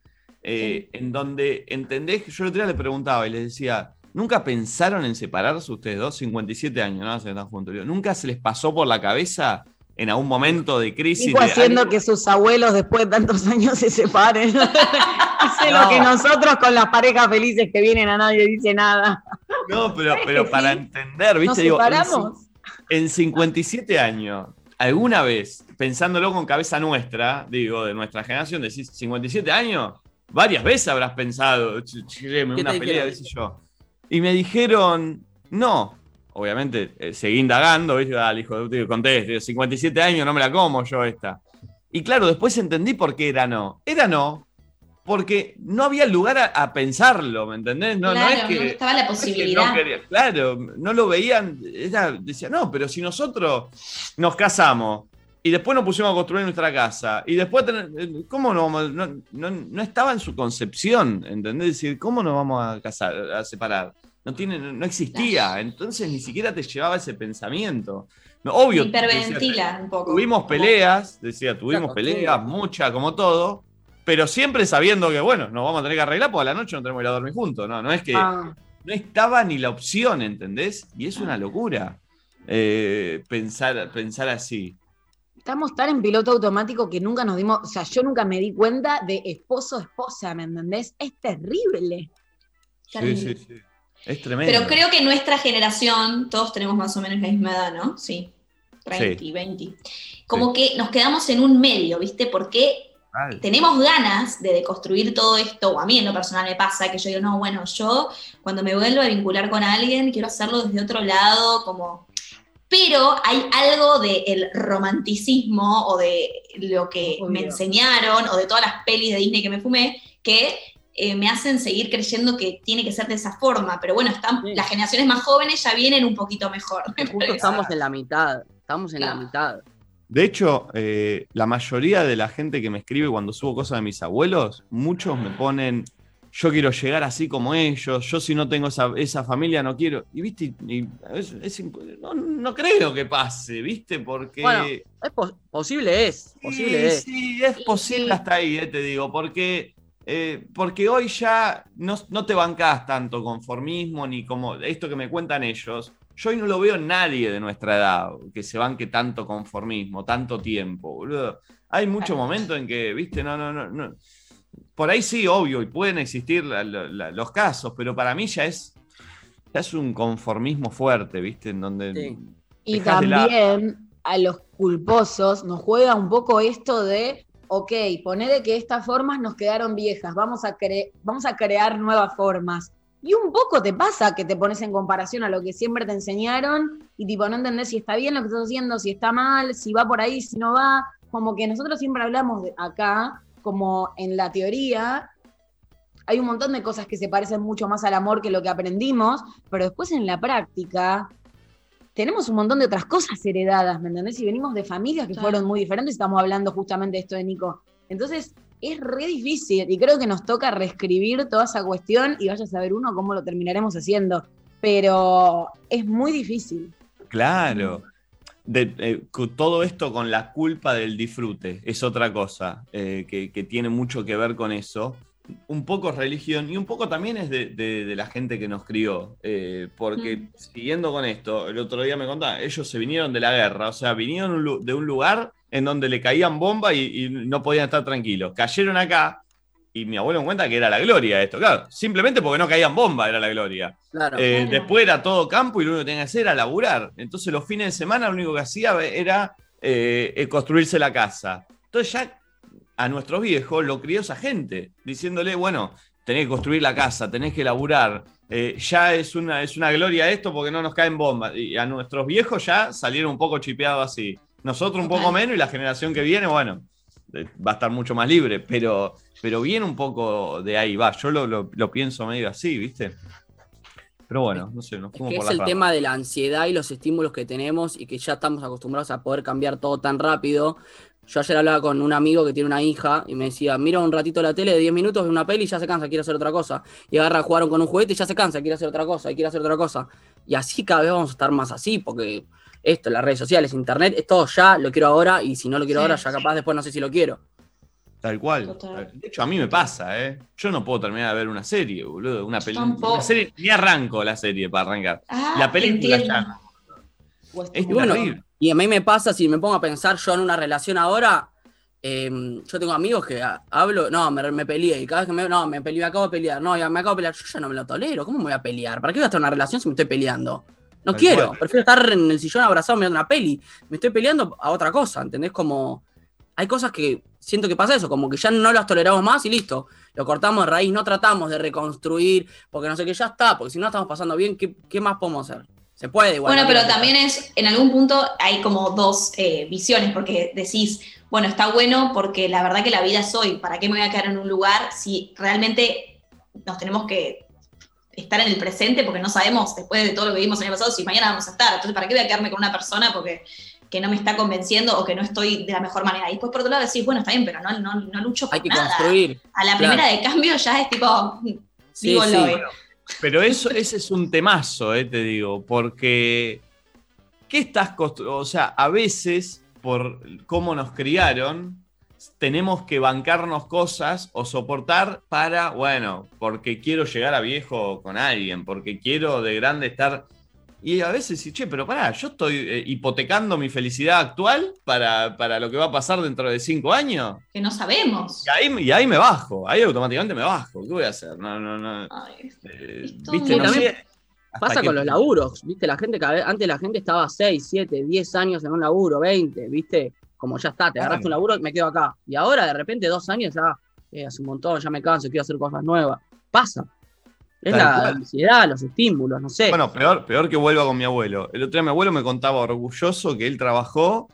En donde entendés que yo el otro día le preguntaba y les decía, ¿nunca pensaron en separarse ustedes dos? 57 años, ¿no? Se están juntos. ¿Nunca se les pasó por la cabeza en algún momento de crisis? De haciendo que sus abuelos después de tantos años se separen. Dice No. lo que nosotros con las parejas felices que vienen a nadie dice nada. No, pero, pero para entender, ¿viste? ¿Nos Digo, en, separamos? en 57 años, alguna vez, pensándolo con cabeza nuestra, digo, de nuestra generación, decís, 57 años, varias veces habrás pensado, "Ch- ch- me ¿Qué una te pelea, qué sé yo. Y me dijeron, no. Obviamente, eh, seguí indagando, ¿viste? Dale, hijo de conteste, digo, 57 años, no me la como yo esta. Y claro, después entendí por qué era no. Era no, porque no había lugar a, a pensarlo, ¿me entendés? No, no es que, no estaba la posibilidad. no quería- claro, no lo veían, era, decía, no, pero si nosotros nos casamos y después nos pusimos a construir nuestra casa y después, eh, ¿cómo no, vamos- no, no, no estaba en su concepción, ¿entendés? decir, ¿cómo nos vamos a casar, a separar? No, tiene, no existía, entonces ni siquiera te llevaba ese pensamiento. No, obvio, decía, Hiperventila un poco. Tuvimos peleas, decía, tuvimos Claro, peleas, sí. muchas, como todo, pero siempre sabiendo que, bueno, nos vamos a tener que arreglar porque a la noche no tenemos que ir a dormir juntos, ¿no? No es que Ah, no estaba ni la opción, ¿entendés? Y es una locura eh, pensar, pensar así. Estamos tan en piloto automático que nunca nos dimos, o sea, yo nunca me di cuenta de esposo, esposa, ¿me entendés? Es terrible. Sí, sí, sí. Es tremendo. Pero creo que nuestra generación, todos tenemos más o menos la misma edad, ¿no? Sí. 30, Sí. 20. Como que nos quedamos en un medio, ¿viste? Porque tenemos ganas de deconstruir todo esto, o a mí en lo personal me pasa que yo digo, no, bueno, yo cuando me vuelvo a vincular con alguien, quiero hacerlo desde otro lado, como... Pero hay algo del romanticismo o de lo que me enseñaron o de todas las pelis de Disney que me fumé que eh, me hacen seguir creyendo que tiene que ser de esa forma. Pero bueno, están, las generaciones más jóvenes ya vienen un poquito mejor. me Justo parece. estamos en la mitad. Estamos en la mitad. De hecho, eh, la mayoría de la gente que me escribe cuando subo cosas de mis abuelos, muchos me ponen, yo quiero llegar así como ellos, yo si no tengo esa, esa familia no quiero. Y viste, y es- es no, no creo que pase, viste, porque... Bueno, es pos- posible es. Posible Sí, es. sí, es posible hasta ahí, eh, te digo, porque, eh, porque hoy ya no, no te bancás tanto conformismo ni como esto que me cuentan ellos. Yo hoy no lo veo en nadie de nuestra edad que se banque tanto conformismo, tanto tiempo, boludo. Hay muchos momentos en que, viste, no, no, no, no. Por ahí sí, obvio, y pueden existir la- la- la- los casos, pero para mí ya es, ya es un conformismo fuerte, viste, en donde Y también a los culposos nos juega un poco esto de, ok, ponele que estas formas nos quedaron viejas, vamos a, cre- vamos a crear nuevas formas. Y un poco te pasa que te pones en comparación a lo que siempre te enseñaron y tipo no entendés si está bien lo que estás haciendo, si está mal, si va por ahí, si no va. Como que nosotros siempre hablamos de acá, como en la teoría, hay un montón de cosas que se parecen mucho más al amor que lo que aprendimos, pero después en la práctica tenemos un montón de otras cosas heredadas, ¿me entendés? Y venimos de familias que Claro. fueron muy diferentes, estamos hablando justamente de esto de Nico. Entonces, es re difícil y creo que nos toca reescribir toda esa cuestión y vaya a saber uno cómo lo terminaremos haciendo. Pero es muy difícil. Claro. De- eh, todo esto con la culpa del disfrute es otra cosa eh, que, que tiene mucho que ver con eso. Un poco es religión y un poco también es de, de- de la gente que nos crió. eh, porque siguiendo con esto, el otro día me contaba, ellos se vinieron de la guerra, o sea, vinieron de un lugar en donde le caían bombas y, y no podían estar tranquilos. Cayeron acá y mi abuelo me cuenta que era la gloria esto, claro, simplemente porque no caían bombas era la gloria. Claro. Eh, después era todo campo y lo único que tenía que hacer era laburar. Entonces los fines de semana lo único que hacía era eh, eh, construirse la casa. Entonces ya a nuestros viejos lo crió esa gente, diciéndole, bueno, tenés que construir la casa, tenés que laburar. eh, ya es una, es una gloria esto porque no nos caen bombas. Y a nuestros viejos ya salieron un poco chipeados así. Nosotros un poco menos y la generación que viene, bueno, va a estar mucho más libre, pero, pero viene un poco de ahí, va. Yo lo, lo- lo pienso medio así, ¿viste? Pero bueno, no sé, nos fuimos que es el ramas. tema de la ansiedad y los estímulos que tenemos y que ya estamos acostumbrados a poder cambiar todo tan rápido. Yo ayer hablaba con un amigo que tiene una hija y me decía, mira un ratito la tele de 10 minutos, ve una peli y ya se cansa, quiere hacer otra cosa. Y agarra, jugaron con un juguete y ya se cansa, quiere hacer otra cosa, y quiere hacer otra cosa. Y así cada vez vamos a estar más así, porque esto, las redes sociales, internet, es todo ya, lo quiero ahora, y si no lo quiero Sí, ahora, ya capaz después no sé si lo quiero. Tal cual. Total. De hecho, a mí me pasa, ¿eh? Yo no puedo terminar de ver una serie, boludo. Una película. serie, ni arranco la serie para arrancar. Ah, la película entiendo. ya. Es Y bueno, terrible. y a mí me pasa, si me pongo a pensar yo en una relación ahora, eh, yo tengo amigos que hablo, no, me, me peleé, y cada vez que me, no, me peleé, me acabo de pelear, no, ya me acabo de pelear, yo ya no me lo tolero, ¿cómo me voy a pelear? ¿Para qué voy a estar en una relación si me estoy peleando? No Tal quiero, cual. prefiero estar en el sillón abrazado mirando una peli, me estoy peleando a otra cosa, ¿entendés? Como, hay cosas que siento que pasa eso, como que ya no las toleramos más y listo, lo cortamos de raíz, no tratamos de reconstruir, porque no sé qué, ya está, porque si no estamos pasando bien, ¿qué, qué más podemos hacer? Se puede igual. Bueno, ¿no? pero también es, en algún punto hay como dos eh, visiones, porque decís, bueno, está bueno porque la verdad que la vida es hoy, ¿para qué me voy a quedar en un lugar si realmente nos tenemos que estar en el presente porque no sabemos, después de todo lo que vimos el año pasado, si mañana vamos a estar? Entonces, ¿para qué voy a quedarme con una persona porque que no me está convenciendo o que no estoy de la mejor manera? Y después, por otro lado, decís, bueno, está bien, pero no, no, no lucho por Hay que nada. construir. A la Claro. primera de cambio ya es tipo, Sí, vivo sí. Loe. Pero eso, ese es un temazo, eh, te digo, porque ¿qué estás construyendo? O sea, a veces, por cómo nos criaron, tenemos que bancarnos cosas o soportar para, bueno, porque quiero llegar a viejo con alguien, porque quiero de grande estar... Y a veces sí, che, pero pará, yo estoy eh, hipotecando mi felicidad actual para, para lo que va a pasar dentro de cinco años. Que no sabemos. Y ahí, y ahí me bajo, ahí automáticamente me bajo. ¿Qué voy a hacer? No, no, no. Eh, ¿Viste? No sé Pasa con los laburos, ¿viste? La gente, cada vez- antes la gente estaba 6, 7, 10 años en un laburo, 20, ¿viste? Como ya está, te Claro. agarraste un laburo, me quedo acá. Y ahora, de repente, dos años ya, eh, hace un montón, ya me canso, quiero hacer cosas nuevas. Pasa. Es Tal la cual. ansiedad, los estímulos, no sé. Bueno, peor, peor que vuelva con mi abuelo. El otro día mi abuelo me contaba orgulloso que él trabajó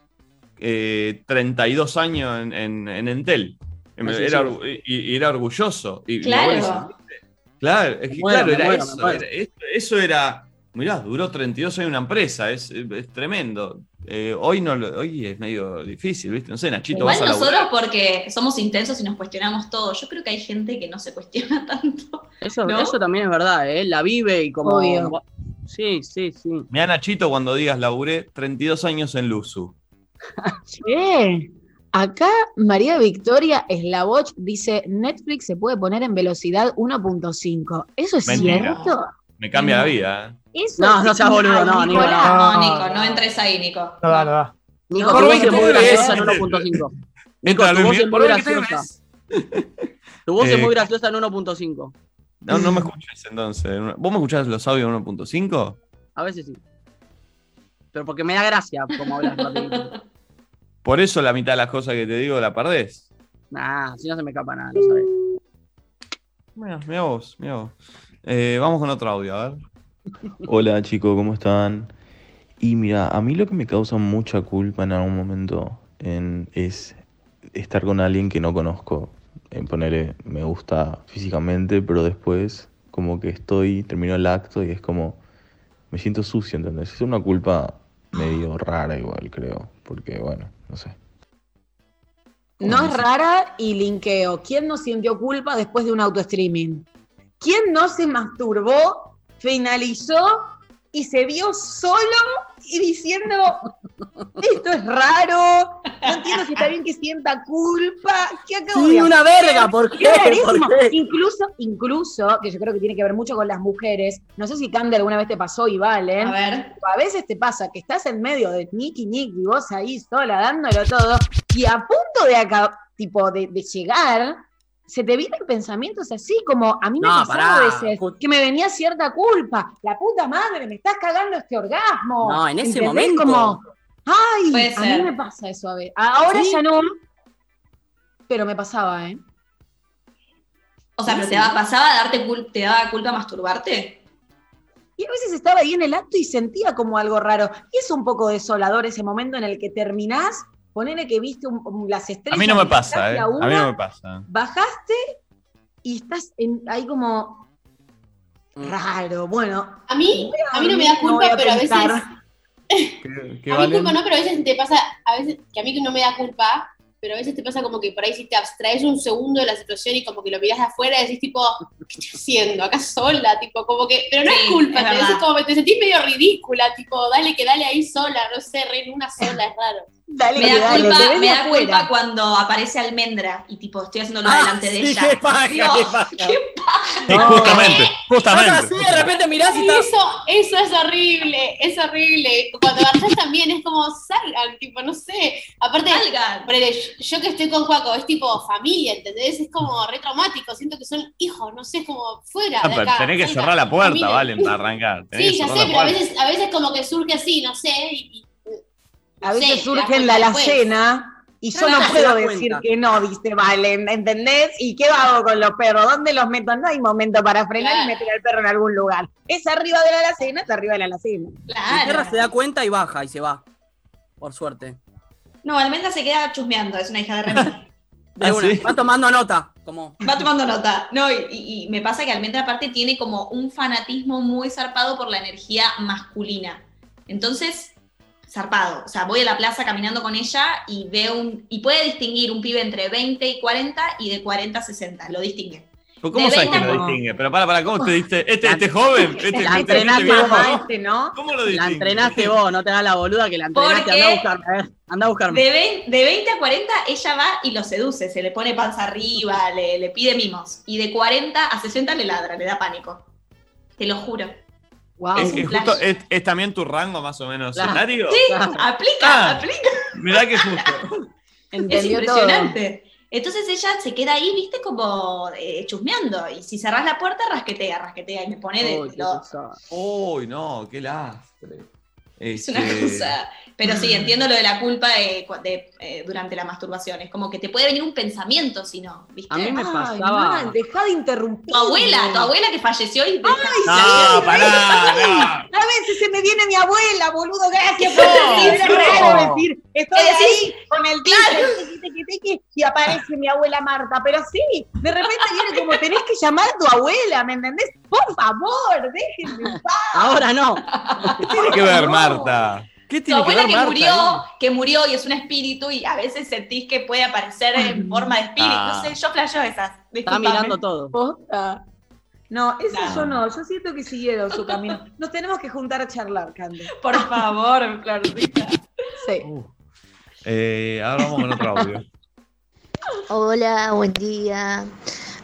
eh, 32 años en, en- en Entel. Y me- Ah, sí, era, sí. orgu- y, y era orgulloso. Y Claro. abuelo dice, claro, es que muero, claro, era muero, eso. era- eso- eso era. Mirá, duró 32 años en una empresa, es, es tremendo. Eh, hoy no lo- hoy es medio difícil, ¿viste? No sé, Nachito, Igual vas a nosotros laburar. porque somos intensos y nos cuestionamos todo. Yo creo que hay gente que no se cuestiona tanto. Eso, ¿no? eso también es verdad, ¿eh? La vive y como. Obvio. Sí, sí, sí. Mirá, Nachito, cuando digas laburé 32 años en Luzu. Che, acá María Victoria Slavoch dice, Netflix se puede poner en velocidad 1.5. ¿Eso es Mentira. cierto? Me cambia la vida. ¿eh? Eso No, no es- seas boludo, no, Nico. No, No. Nico, no entres ahí, Nico. No va, no va. Nico, por voz es 20 muy dólares. graciosa en 1.5. Nico, tu voz es por muy 20 graciosa. Tu voz es muy graciosa en 1.5. No, no me escuchas entonces. ¿Vos me escuchás los audios en 1.5? A veces sí. Pero porque me da gracia como hablas rapidito. Por eso la mitad de las cosas que te digo la perdés. Nah, si no se me escapa nada, lo sabés. Mira, mira vos, mira vos. Eh, vamos con otro audio, a ver. Hola chicos, ¿cómo están? Y mira, a mí lo que me causa mucha culpa en algún momento en- es estar con alguien que no conozco. En poner, me gusta físicamente, pero después como que estoy, termino el acto y es como, me siento sucio, ¿entendés? Es una culpa medio rara igual, creo, porque bueno, no sé. No es rara y linkeo. ¿Quién no sintió culpa después de un auto-streaming? ¿Quién no se masturbó, finalizó y se vio solo y diciendo, esto es raro, no entiendo si está bien que sienta culpa? ¿Qué acabo Sí, de una hacer? verga, ¿por qué? Clarísimo. ¿Por qué? Incluso, incluso, que yo creo que tiene que ver mucho con las mujeres, no sé si Cande alguna vez te pasó y Valen, A ver. a veces te pasa que estás en medio de Nicky Nicky, vos ahí sola dándolo todo, y a punto de acá, tipo, de, de llegar, se te vienen pensamientos así, como a mí me No, pasaba a veces que me venía cierta culpa. La puta madre, me estás cagando este orgasmo. No, en ese ¿Entendés? momento. Como, ay, Puede a ser. mí me pasa eso a veces. Ahora ¿Sí? ya no, pero me pasaba, ¿eh? O sea, pero te daba, pasaba a darte cul- te daba culpa masturbarte. Y a veces estaba ahí en el acto y sentía como algo raro. Y es un poco desolador ese momento en el que terminás, ponele que viste un- un- las estrellas. A mí no me pasa, ¿eh? a A mí una, no me pasa. Bajaste y estás en- ahí como raro. Bueno, A mí, a mí no me da no culpa, pero a veces. ¿Qué, qué A mí culpa no, pero a veces te pasa, a veces, que a mí que no me da culpa, pero a veces te pasa como que por ahí si te abstraes un segundo de la situación y como que lo miras de afuera y decís tipo, ¿qué estoy haciendo? Acá sola, tipo, como que, pero no Sí, es culpa, es te, decís como te sentís medio ridícula, tipo, dale que dale ahí sola, no sé, re en una sola, es raro. Dale, Me da dale, culpa, me da culpa cuando aparece almendra y tipo estoy haciéndolo Ah, delante de ella. qué paja, Dios, qué paja. qué justamente, Estás justamente. así, de repente mirás y Y eso, eso es horrible, es horrible. Cuando marchás también es como salgan, tipo, no sé. Aparte, yo- que estoy con Juaco, es tipo familia, ¿entendés? Es como re traumático, siento que son hijos, no sé, es como fuera Ah, de pero acá. tenés que salgan, cerrar la puerta, caminen. Valen, para arrancar. Tenés Sí, ya sé, pero a veces, a veces como que surge así, no sé, y, y- A no veces te surge en la después. alacena y yo Claro, no se puedo decir que no, dice Valen, ¿entendés? ¿Y qué hago con los perros? ¿Dónde los meto? No hay momento para frenar y Claro. meter al perro en algún lugar. Es arriba de la alacena, es arriba de la alacena. Mi perra Claro. se da cuenta y baja y se va. Por suerte. No, almendra se queda chusmeando, es una hija de Remy. De Ah, una. ¿sí? Va tomando nota. Como. Va tomando nota. No, y, y- y me pasa que Almendra aparte tiene como un fanatismo muy zarpado por la energía masculina. Entonces, zarpado. O sea, voy a la plaza caminando con ella y veo un. Y puede distinguir un pibe entre 20 y 40 y de 40 a 60. Lo distingue. Pero ¿Cómo De sabes que 20 lo distingue? Pero para, para, ¿cómo te diste? Este, este joven, este, La este, este entrenaste vos. Este, ¿no? ¿Cómo lo La distingue? entrenaste vos, no te hagas la boluda que la entrenaste. Porque- Anda a buscarme, a ver, anda a buscarme. De, vein- de 20 a 40 ella va y lo seduce, se le pone panza arriba, le, le pide mimos. Y de 40 a 60 le ladra, le da pánico. Te lo juro. Wow. Es flash. justo es, es también tu rango más o menos Claro. escenario. Sí, Claro. aplica, Ah. aplica. Mirá que justo. Es impresionante. Entonces ella se queda ahí, viste, como eh, chusmeando. Y si cerrás la puerta, rasquetea, rasquetea. Y me pone de. Uy, lo-. Uy, no, qué lastre. Es una cosa. Pero sí, entiendo lo de la culpa de, de, eh, durante la masturbación. Es como que te puede venir un pensamiento si no, viste. A mí me Ay, pasaba. man, deja de interrumpir. Tu abuela, tu abuela que falleció y. No, pará, no. A veces se me viene mi abuela, boludo, gracias por No, decir, no. estoy ¿Qué decís? ahí con el tequi, y aparece mi abuela Marta, pero sí, de repente viene como tenés que llamar a tu abuela, ¿me entendés? Por favor, déjenme en paz. Ahora no. ¿Qué tiene que ver, Marta? ¿Qué Tu tiene que abuela ver, que Marta? murió, que murió y es un espíritu y a veces sentís que puede aparecer en forma de espíritu. Ah. No sé, yo flasheo esas. Está mirando todo. Posta. No, eso No. yo no, yo siento que siguieron su camino. Nos tenemos que juntar a charlar, Cande. Por favor, Florcita. Sí. Eh, ahora vamos con otro audio. Hola, buen día.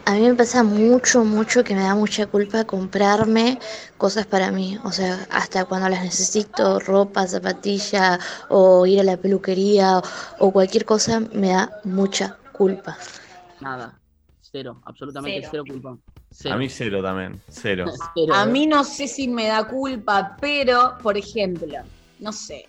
A mí me pasa mucho, mucho que me da mucha culpa comprarme cosas para mí. O sea, hasta cuando las necesito, ropa, zapatilla o ir a la peluquería o cualquier cosa, me da mucha culpa. Nada. Cero. Absolutamente Cero. cero, culpa. Cero. A mí cero también, cero. Cero, A mí no sé si me da culpa, pero, por ejemplo, no sé,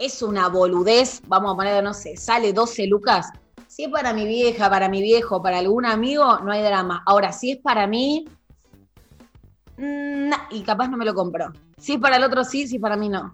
es una boludez, vamos a poner, no sé, sale 12 lucas. Si es para mi vieja, para mi viejo, para algún amigo, no hay drama. Ahora, si es para mí, mm, y capaz no me lo compro. Si es para el otro, sí, si es para mí, no.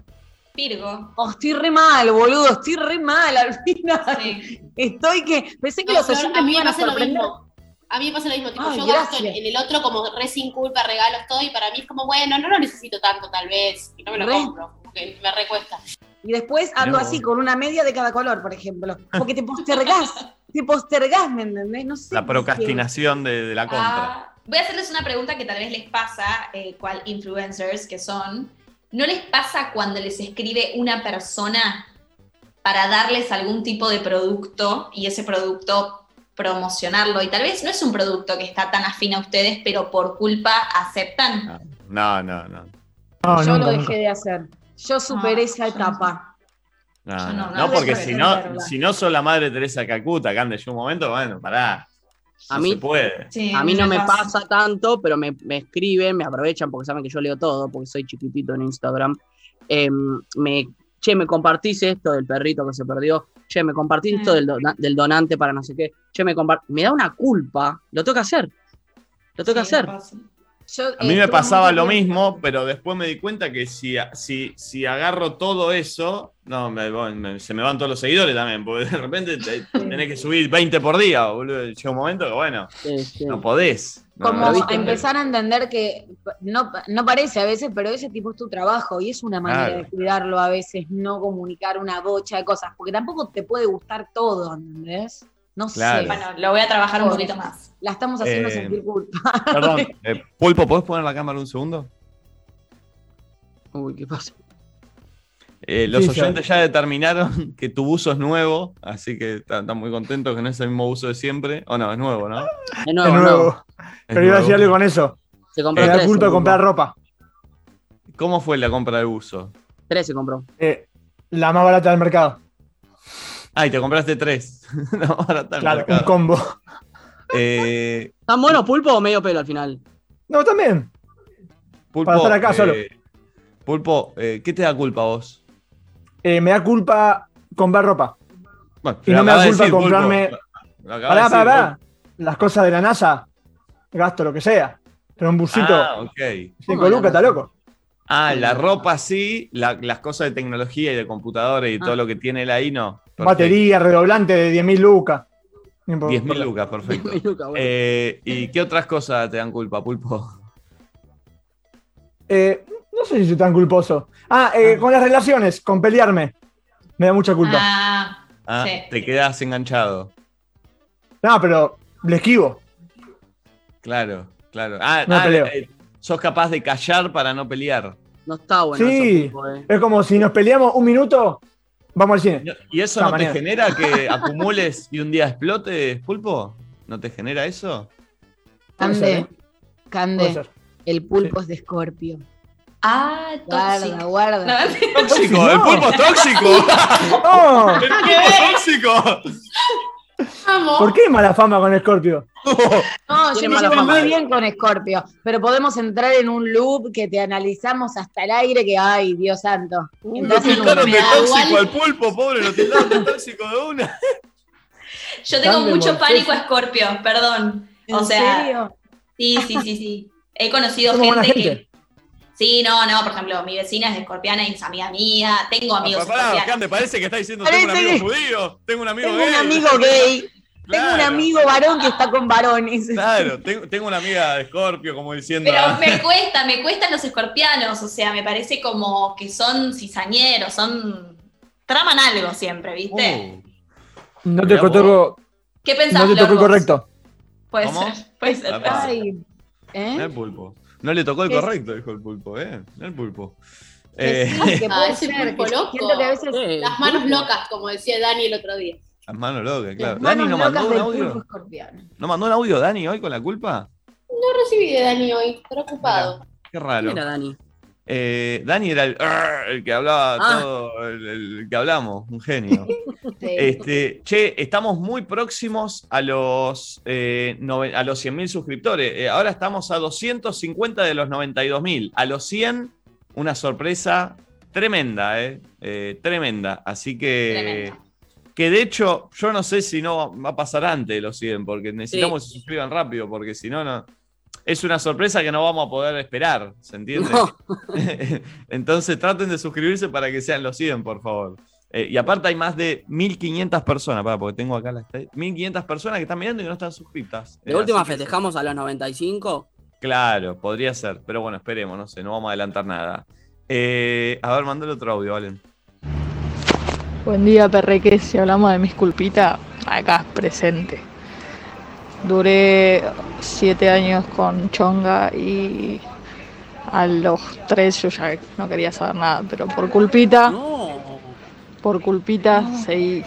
Virgo. Oh, estoy re mal, boludo, estoy re mal al final. Sí. Estoy que. Pensé que No, los oyentes a me mí me iban a pasa lo sorprender. mismo. A mí me pasa lo mismo, tipo, Ay, yo gasto en el otro como re sin culpa, regalos, todo, y para mí es como, bueno, no lo necesito tanto tal vez, y no me lo Re. compro, como que me recuesta. Y después ando No. así, con una media de cada color, por ejemplo. Porque te postergás, te postergás, ¿me entendés? No sé. La procrastinación de, de la compra. Ah, voy a hacerles una pregunta que tal vez les pasa, eh, cual influencers que son. ¿No les pasa cuando les escribe una persona para darles algún tipo de producto y ese producto promocionarlo? Y tal vez no es un producto que está tan afín a ustedes, pero por culpa aceptan. No, no, no. No, Yo nunca, lo dejé nunca. de hacer. Yo superé Ah, esa yo no. etapa. No, Yo no, no, no, no porque si no, si no sos la madre Teresa de Calcuta, que ande yo un momento, bueno, pará. A no mí- se puede. Sí, A mí no me pasa. pasa tanto, pero me, me escriben, me aprovechan porque saben que yo leo todo, porque soy chiquitito en Instagram. Em, me, che, me compartís esto del perrito que se perdió. Che, me compartís esto Mm. del, dona- del donante para no sé qué. Che, me Me da una culpa. Lo tengo que hacer. Lo tengo que Sí, hacer. Yo, A mí eh, me pasaba lo tiempo- mismo, pero después me di cuenta que si, si, si agarro todo eso, no, me- me- se me van todos los seguidores también, porque de repente te- tenés que subir 20 por día, boludo. Llega un momento que, bueno, Sí, sí. no podés. No, Como empezar a entender que no, no parece a veces, pero ese tipo es tu trabajo y es una manera Claro. de cuidarlo a veces, no comunicar una bocha de cosas, porque tampoco te puede gustar todo, ¿entendés? No Claro. sé. Bueno, lo voy a trabajar un poquito más. La estamos haciendo Eh, sentir culpa. Perdón, eh, Pulpo, ¿podés poner la cámara un segundo? Uy, ¿qué pasa? Eh, los Sí, oyentes ya determinaron que tu buzo es nuevo, así que están están muy contentos que no es el mismo buzo de siempre. O no, es nuevo, ¿no? De De nuevo, nuevo. nuevo. Es Pero iba a decir algo con eso. Se Me compró da tres. culpa de se comprar compró. ropa. ¿Cómo fue la compra del buzo? Tres se compró. Eh, la más barata del mercado. Ay, te compraste tres. no, ahora está Claro, un combo. Eh, ¿Tan bueno pulpo o medio pelo al final? No, también. Pulpo, Para estar acá solo. eh, Pulpo, eh, ¿qué te da culpa a vos? Eh, me da culpa comprar ropa. Bueno, Y no me da de culpa decir, comprarme- acabas de Pará, decir, pará, pará. Las cosas de la NASA, gasto lo que sea. Pero un busito, Ah, ok. cinco ¿Cómo lucas, está loco. Ah, la ropa sí, la- las cosas de tecnología y de computadora y Ah. todo lo que tiene él ahí, no. Perfecto. Batería, redoblante de 10.000 lucas. No importa. 10.000 lucas, perfecto. Luca, bueno. Eh, ¿Y qué otras cosas te dan culpa, Pulpo? Eh, no sé si soy tan culposo. Ah, eh, con las relaciones, con pelearme. Me da mucha culpa. Ah, Ah, Sí. Te quedas enganchado. No, pero le esquivo. Claro, claro. Ah, No ah, peleo. eh, sos capaz de callar para no pelear. No está bueno Sí, eh. es como si nos peleamos un minuto, vamos al cine. ¿Y eso No, no, te genera que acumules y un día explote, Pulpo? ¿No te genera eso? Cande, ¿eh? Cande, el pulpo es de Escorpio. Ah, Guarda, tóxico. guarda. ¡Tóxico! ¡El pulpo es tóxico! ¡Oh! ¡El pulpo es tóxico! Vamos. ¿Por qué mala fama con Scorpio? No, yo me llevo muy bien con Scorpio, pero podemos entrar en un loop que te analizamos hasta el aire que, ay, Dios santo. Lo Entras en un tildaron de tóxico igual. al pulpo, pobre, lo tildaron de tóxico de una. Yo tengo Tan mucho pánico a Scorpio, perdón. O ¿En sea, serio? sí, sí, sí, sí. He conocido gente, buena que. Sí, no, no, por ejemplo, mi vecina es escorpiana y es amiga mía. Tengo amigos Ah, pará, escorpianos. Parece que está diciendo Parece tengo un amigo que- judío, tengo un amigo Tengo gay. un amigo gay, tengo un amigo varón que está con varones. Claro, tengo, tengo una amiga de Scorpio, como diciendo. Pero ah, me cuesta, me cuestan los escorpianos, o sea, me parece como que son cizañeros, son... Traman algo siempre, ¿viste? uh, No te tocó, ¿Qué pensás, no te tocó correcto. Puede ¿Cómo? ser, puede ser. Ay, ¿eh? el pulpo. No le tocó el Es- correcto, dijo el pulpo, ¿eh? Mirá el pulpo. Que Eh, sí, que Ah, puede ese ser, pulpo que loco. siento que a veces Eh, Las manos pulpo. locas, como decía Dani el otro día. las manos locas, claro. Dani no mandó un audio. ¿No mandó un audio Dani hoy con la culpa? No recibí de Dani hoy, pero ocupado. Qué raro. ¿Quién era Dani? Eh, Dani era el, que hablaba Ah. todo, el, el que hablamos, un genio. Sí. Este, che, estamos muy próximos a los, eh, a los 100.000 suscriptores. Eh, ahora estamos a 250 de los 92.000. A los 100, una sorpresa tremenda, eh, Eh, tremenda. Así que, Tremenda. que de hecho, yo no sé si no va a pasar antes de los 100, porque necesitamos que se suscriban rápido, porque si no, no. Es una sorpresa que no vamos a poder esperar, ¿se entiende? No. Entonces traten de suscribirse para que sean los 100, por favor. Eh, y aparte hay más de 1500 personas, para, porque tengo acá las 1500 personas que están mirando y no están suscritas. De Eh, última así que- festejamos a los 95. Claro, podría ser, pero bueno, esperemos, no sé, no vamos a adelantar nada. Eh, a ver, mandale otro audio, Valen. Buen día, perreques. Si hablamos de mis culpitas, acá presente. Duré siete años con Chonga y a los tres yo ya no quería saber nada, pero por culpita, No. por culpita, seguí,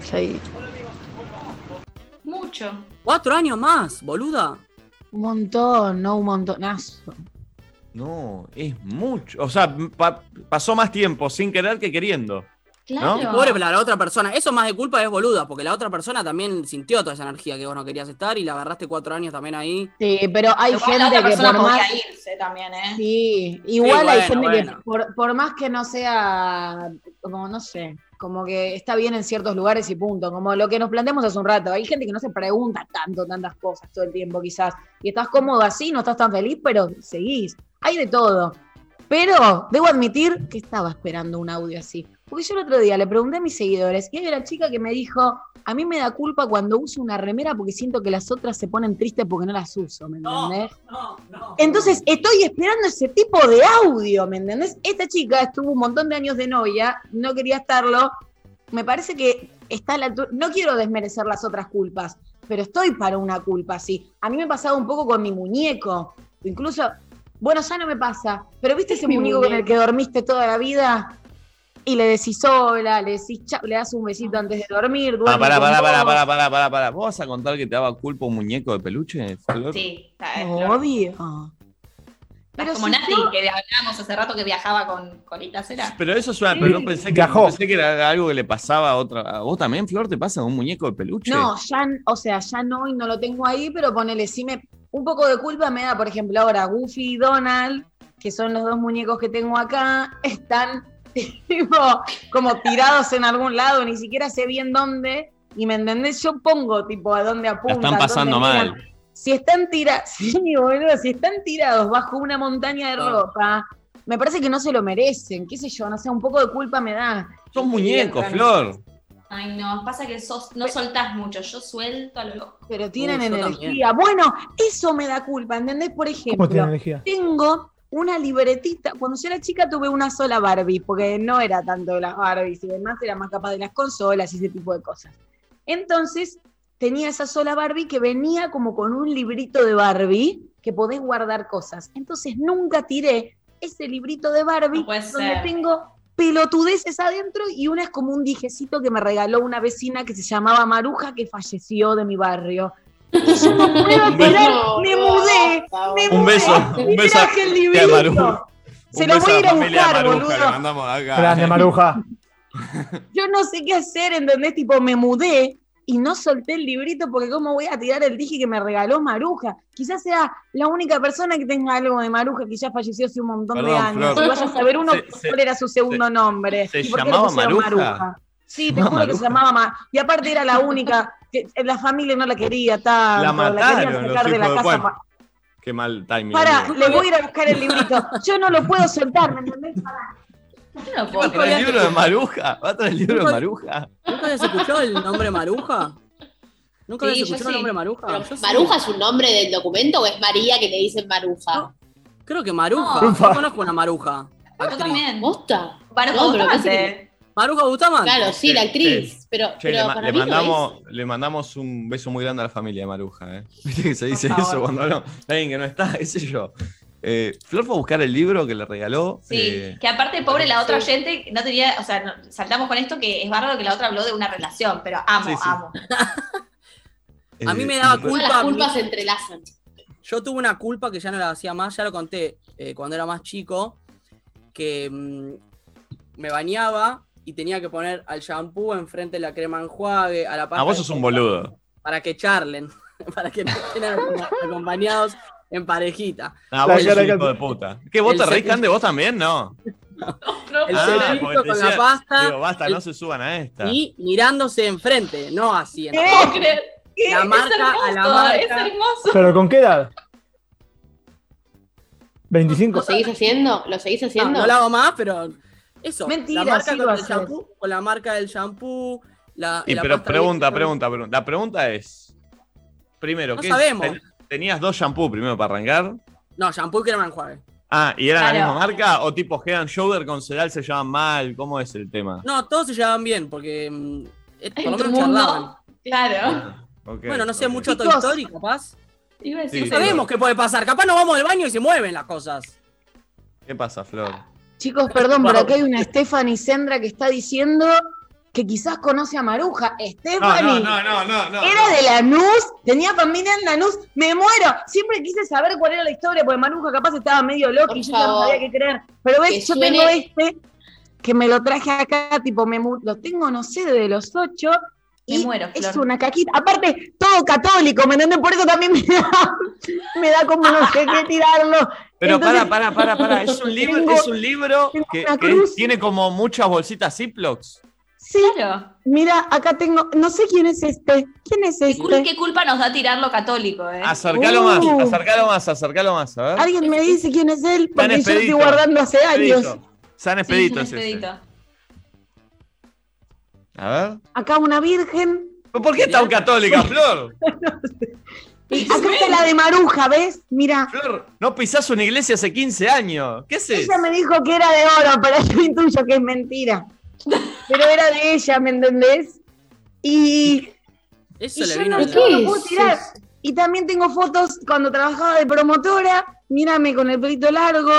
seguí. Mucho. Cuatro años más, boluda. Un montón, no un montonazo. No, es mucho. O sea, pa- pasó más tiempo sin querer que queriendo. Claro. ¿No? Pobre la otra persona. Eso más de culpa es boluda, porque la otra persona también sintió toda esa energía que vos no querías estar y la agarraste cuatro años también ahí. Sí, pero hay gente que por más... irse también, ¿eh? Sí, igual hay bueno, gente bueno. que por, por más que no sea, como no sé, como que está bien en ciertos lugares y punto, como lo que nos planteamos hace un rato, hay gente que no se pregunta tanto, tantas cosas todo el tiempo quizás, y estás cómodo así, no estás tan feliz, pero seguís, hay de todo. Pero debo admitir que estaba esperando un audio así, porque yo el otro día le pregunté a mis seguidores y hay una chica que me dijo, a mí me da culpa cuando uso una remera porque siento que las otras se ponen tristes porque no las uso, ¿me entendés? no, no. Entonces estoy esperando ese tipo de audio, ¿me entendés? Esta chica estuvo un montón de años de novia, no quería estarlo. Me parece que está a la altura- No quiero desmerecer las otras culpas, pero estoy para una culpa así. A mí me pasaba un poco con mi muñeco. Incluso, bueno, ya no me pasa, pero ¿viste ese Mi muñeco con el muñeco. que dormiste toda la vida? Y le decís hola, le decís chao, le das un besito antes de dormir. Ah, pará, pará, vos. pará, pará, pará, pará, pará. ¿Vos vas a contar que te daba culpa un muñeco de peluche, Flor? Sí, está es Flor. Obvio. Pero Como si Nati, que hablábamos hace rato que viajaba con colitas, ¿era? Pero eso suena, pero no pensé que, no pensé que era algo que le pasaba a otra. ¿A vos también, Flor, te pasa un muñeco de peluche? No, ya, o sea, ya no y no lo tengo ahí, pero ponele, sí me. Un poco de culpa me da, por ejemplo, ahora Goofy y Donald, que son los dos muñecos que tengo acá, están tipo, como tirados en algún lado, ni siquiera sé bien dónde. Y me entendés, yo pongo tipo a dónde La apuntan. están dónde pasando mal. Si están tirados, sí, boludo, si están tirados bajo una montaña de Ah. ropa, me parece que no se lo merecen, qué sé yo, no sé, un poco de culpa me da. Son muñecos, Flor. Ay, no, pasa que sos, no soltás mucho, yo suelto a lo loco. Pero tienen energía. Bueno, eso me da culpa, ¿entendés? Por ¿Cómo ejemplo, energía? tengo una libretita. Cuando yo era chica tuve una sola Barbie, porque no era tanto de las Barbies y demás, era más capaz de las consolas y ese tipo de cosas. Entonces, tenía esa sola Barbie que venía como con un librito de Barbie que podés guardar cosas. Entonces nunca tiré ese librito de Barbie No donde ser. tengo pelotudeces adentro y una es como un dijecito que me regaló una vecina que se llamaba Maruja que falleció de mi barrio. Y yo no puedo Un beso. tirar, me mudé, me Un mudé beso, y un beso traje el librito. Se Un lo beso voy a ir a buscar, Maruja, boludo. le mandamos acá. Grande Maruja. Yo no sé qué hacer, ¿entendés? Tipo, me mudé y no solté el librito porque cómo voy a tirar el dije que me regaló Maruja. Quizás sea la única persona que tenga algo de Maruja que ya falleció hace un montón de años. Flor. Y vaya a saber uno Se- se- cuál era su segundo nombre. ¿se ¿Y por qué le llamaba pusieron Maruja? Sí, te ¿Llamaba juro que se Maruja? llamaba Ma- Y aparte era la única, que la familia no la quería tanto, La mataron los sacar de la de- casa. bueno, Qué mal timing. Para, amigo. le voy a ir a buscar el librito. Yo no lo puedo soltar, ¿me entendés? Pará. Yo no puedo ¿Va a traer el libro de Maruja? ¿Va a traer el libro de Nunca- Maruja? ¿Nunca habías escuchado el nombre Maruja? ¿Nunca Sí, habías yo escuchado el sí. nombre Maruja? Pero, sí. ¿Maruja es un nombre del documento o es María que le dicen Maruja? Creo que Maruja. No. Yo conozco una Maruja. Yo también. ¿Posta? Maruja No, pero Maruja Bustamante. Claro, sí, la actriz. Pero, Che, pero le, ma- para le mí no mandamos, le mandamos un beso muy grande a la familia de Maruja. ¿eh? Viste que se dice eso cuando de alguien que no está, qué sé yo. Eh, Flor fue a buscar el libro que le regaló. Sí, eh, que aparte, pobre la otra oyente, no tenía, o sea, no- saltamos con esto que es bárbaro que la otra habló de una relación, pero amo, Sí, sí. amo. A mí eh, me daba Todas culpa. las culpas se entrelazan. Yo tuve una culpa que ya no la hacía más, ya lo conté eh, cuando era más chico, que mm, me bañaba y tenía que poner al shampoo enfrente de la crema enjuague, a la pasta Ah, vos de sos un boludo. Para que charlen, para que estén acompañados en parejita. Ah, La vos sos un hijo de puta. ¿Qué, vos El te reís. Cande? ¿Vos también? No. El Ah, cepillo porque te con la decía- pasta Digo, basta, el- no se suban a esta. y mirándose enfrente, no así. ¿Qué? No puedo creer. La Es marca a la hermoso, marca. Es hermoso. ¿Pero con qué edad? ¿25? ¿Lo seguís haciendo? ¿Lo seguís No, haciendo? no lo hago más, pero eso. Mentira, la marca sí con el shampoo, con la marca del shampoo, la, Y la pero pasta pregunta, de- pregunta, pregunta. La pregunta es: primero, No ¿qué sabemos. ten- ¿tenías dos shampoos primero para arrancar? No, shampoo y crema enjuague. Ah, ¿y eran la misma marca? ¿O tipo Head and Shoulder con Sedal se llaman mal? ¿Cómo es el tema? No, todos se llevaban bien, porque mm, eh, por lo menos charlaban. Claro. Ok, Bueno, no sé, mucho Toy Chicos. Story, capaz. Iba a decir Sí. No sabemos qué puede pasar. Capaz nos vamos del baño y se mueven las cosas. ¿Qué pasa, Flor? Chicos, perdón, pero acá hay una Stephanie Sendra que está diciendo que quizás conoce a Maruja. No, Stephanie. no, no, no, no. no. Era de Lanús, tenía familia en Lanús, me muero. Siempre quise saber cuál era la historia, porque Maruja capaz estaba medio loca y yo no sabía qué creer. Pero ves, yo tengo este, que me lo traje acá, tipo, me lo tengo, no sé, de los ocho. Me y muero, Es Flor. una caquita. Aparte, todo católico, ¿me entiendes? Por eso también me da, me da como no sé qué tirarlo. Pero Entonces, para, para, para, para. ¿Es un libro, tengo- es un libro que, tiene como muchas bolsitas Ziplocs? Sí, Claro. mira, acá tengo, no sé quién es este. ¿Quién es ¿Qué, cul- este? qué culpa nos da tirarlo católico, eh? Acercalo Uh. más, acercalo más, acercalo más, a ver. Alguien me dice quién es él, porque yo lo estoy Expedito. guardando hace años. Expedito. San Expedito es ese. A ver. Acá una virgen. ¿Pero ¿Por qué tan católica, Flor? Y acá está la de Maruja, ¿ves? Mira. Flor, no pisás una iglesia hace 15 años. ¿Qué es eso? Ella me dijo que era de oro, pero yo intuyo que es mentira. Pero era de ella, ¿me entendés? Y, Eso y le yo vino no, yo no ¿Qué lo puedo es tirar. Y también tengo fotos cuando trabajaba de promotora. Mírame con el pelito largo.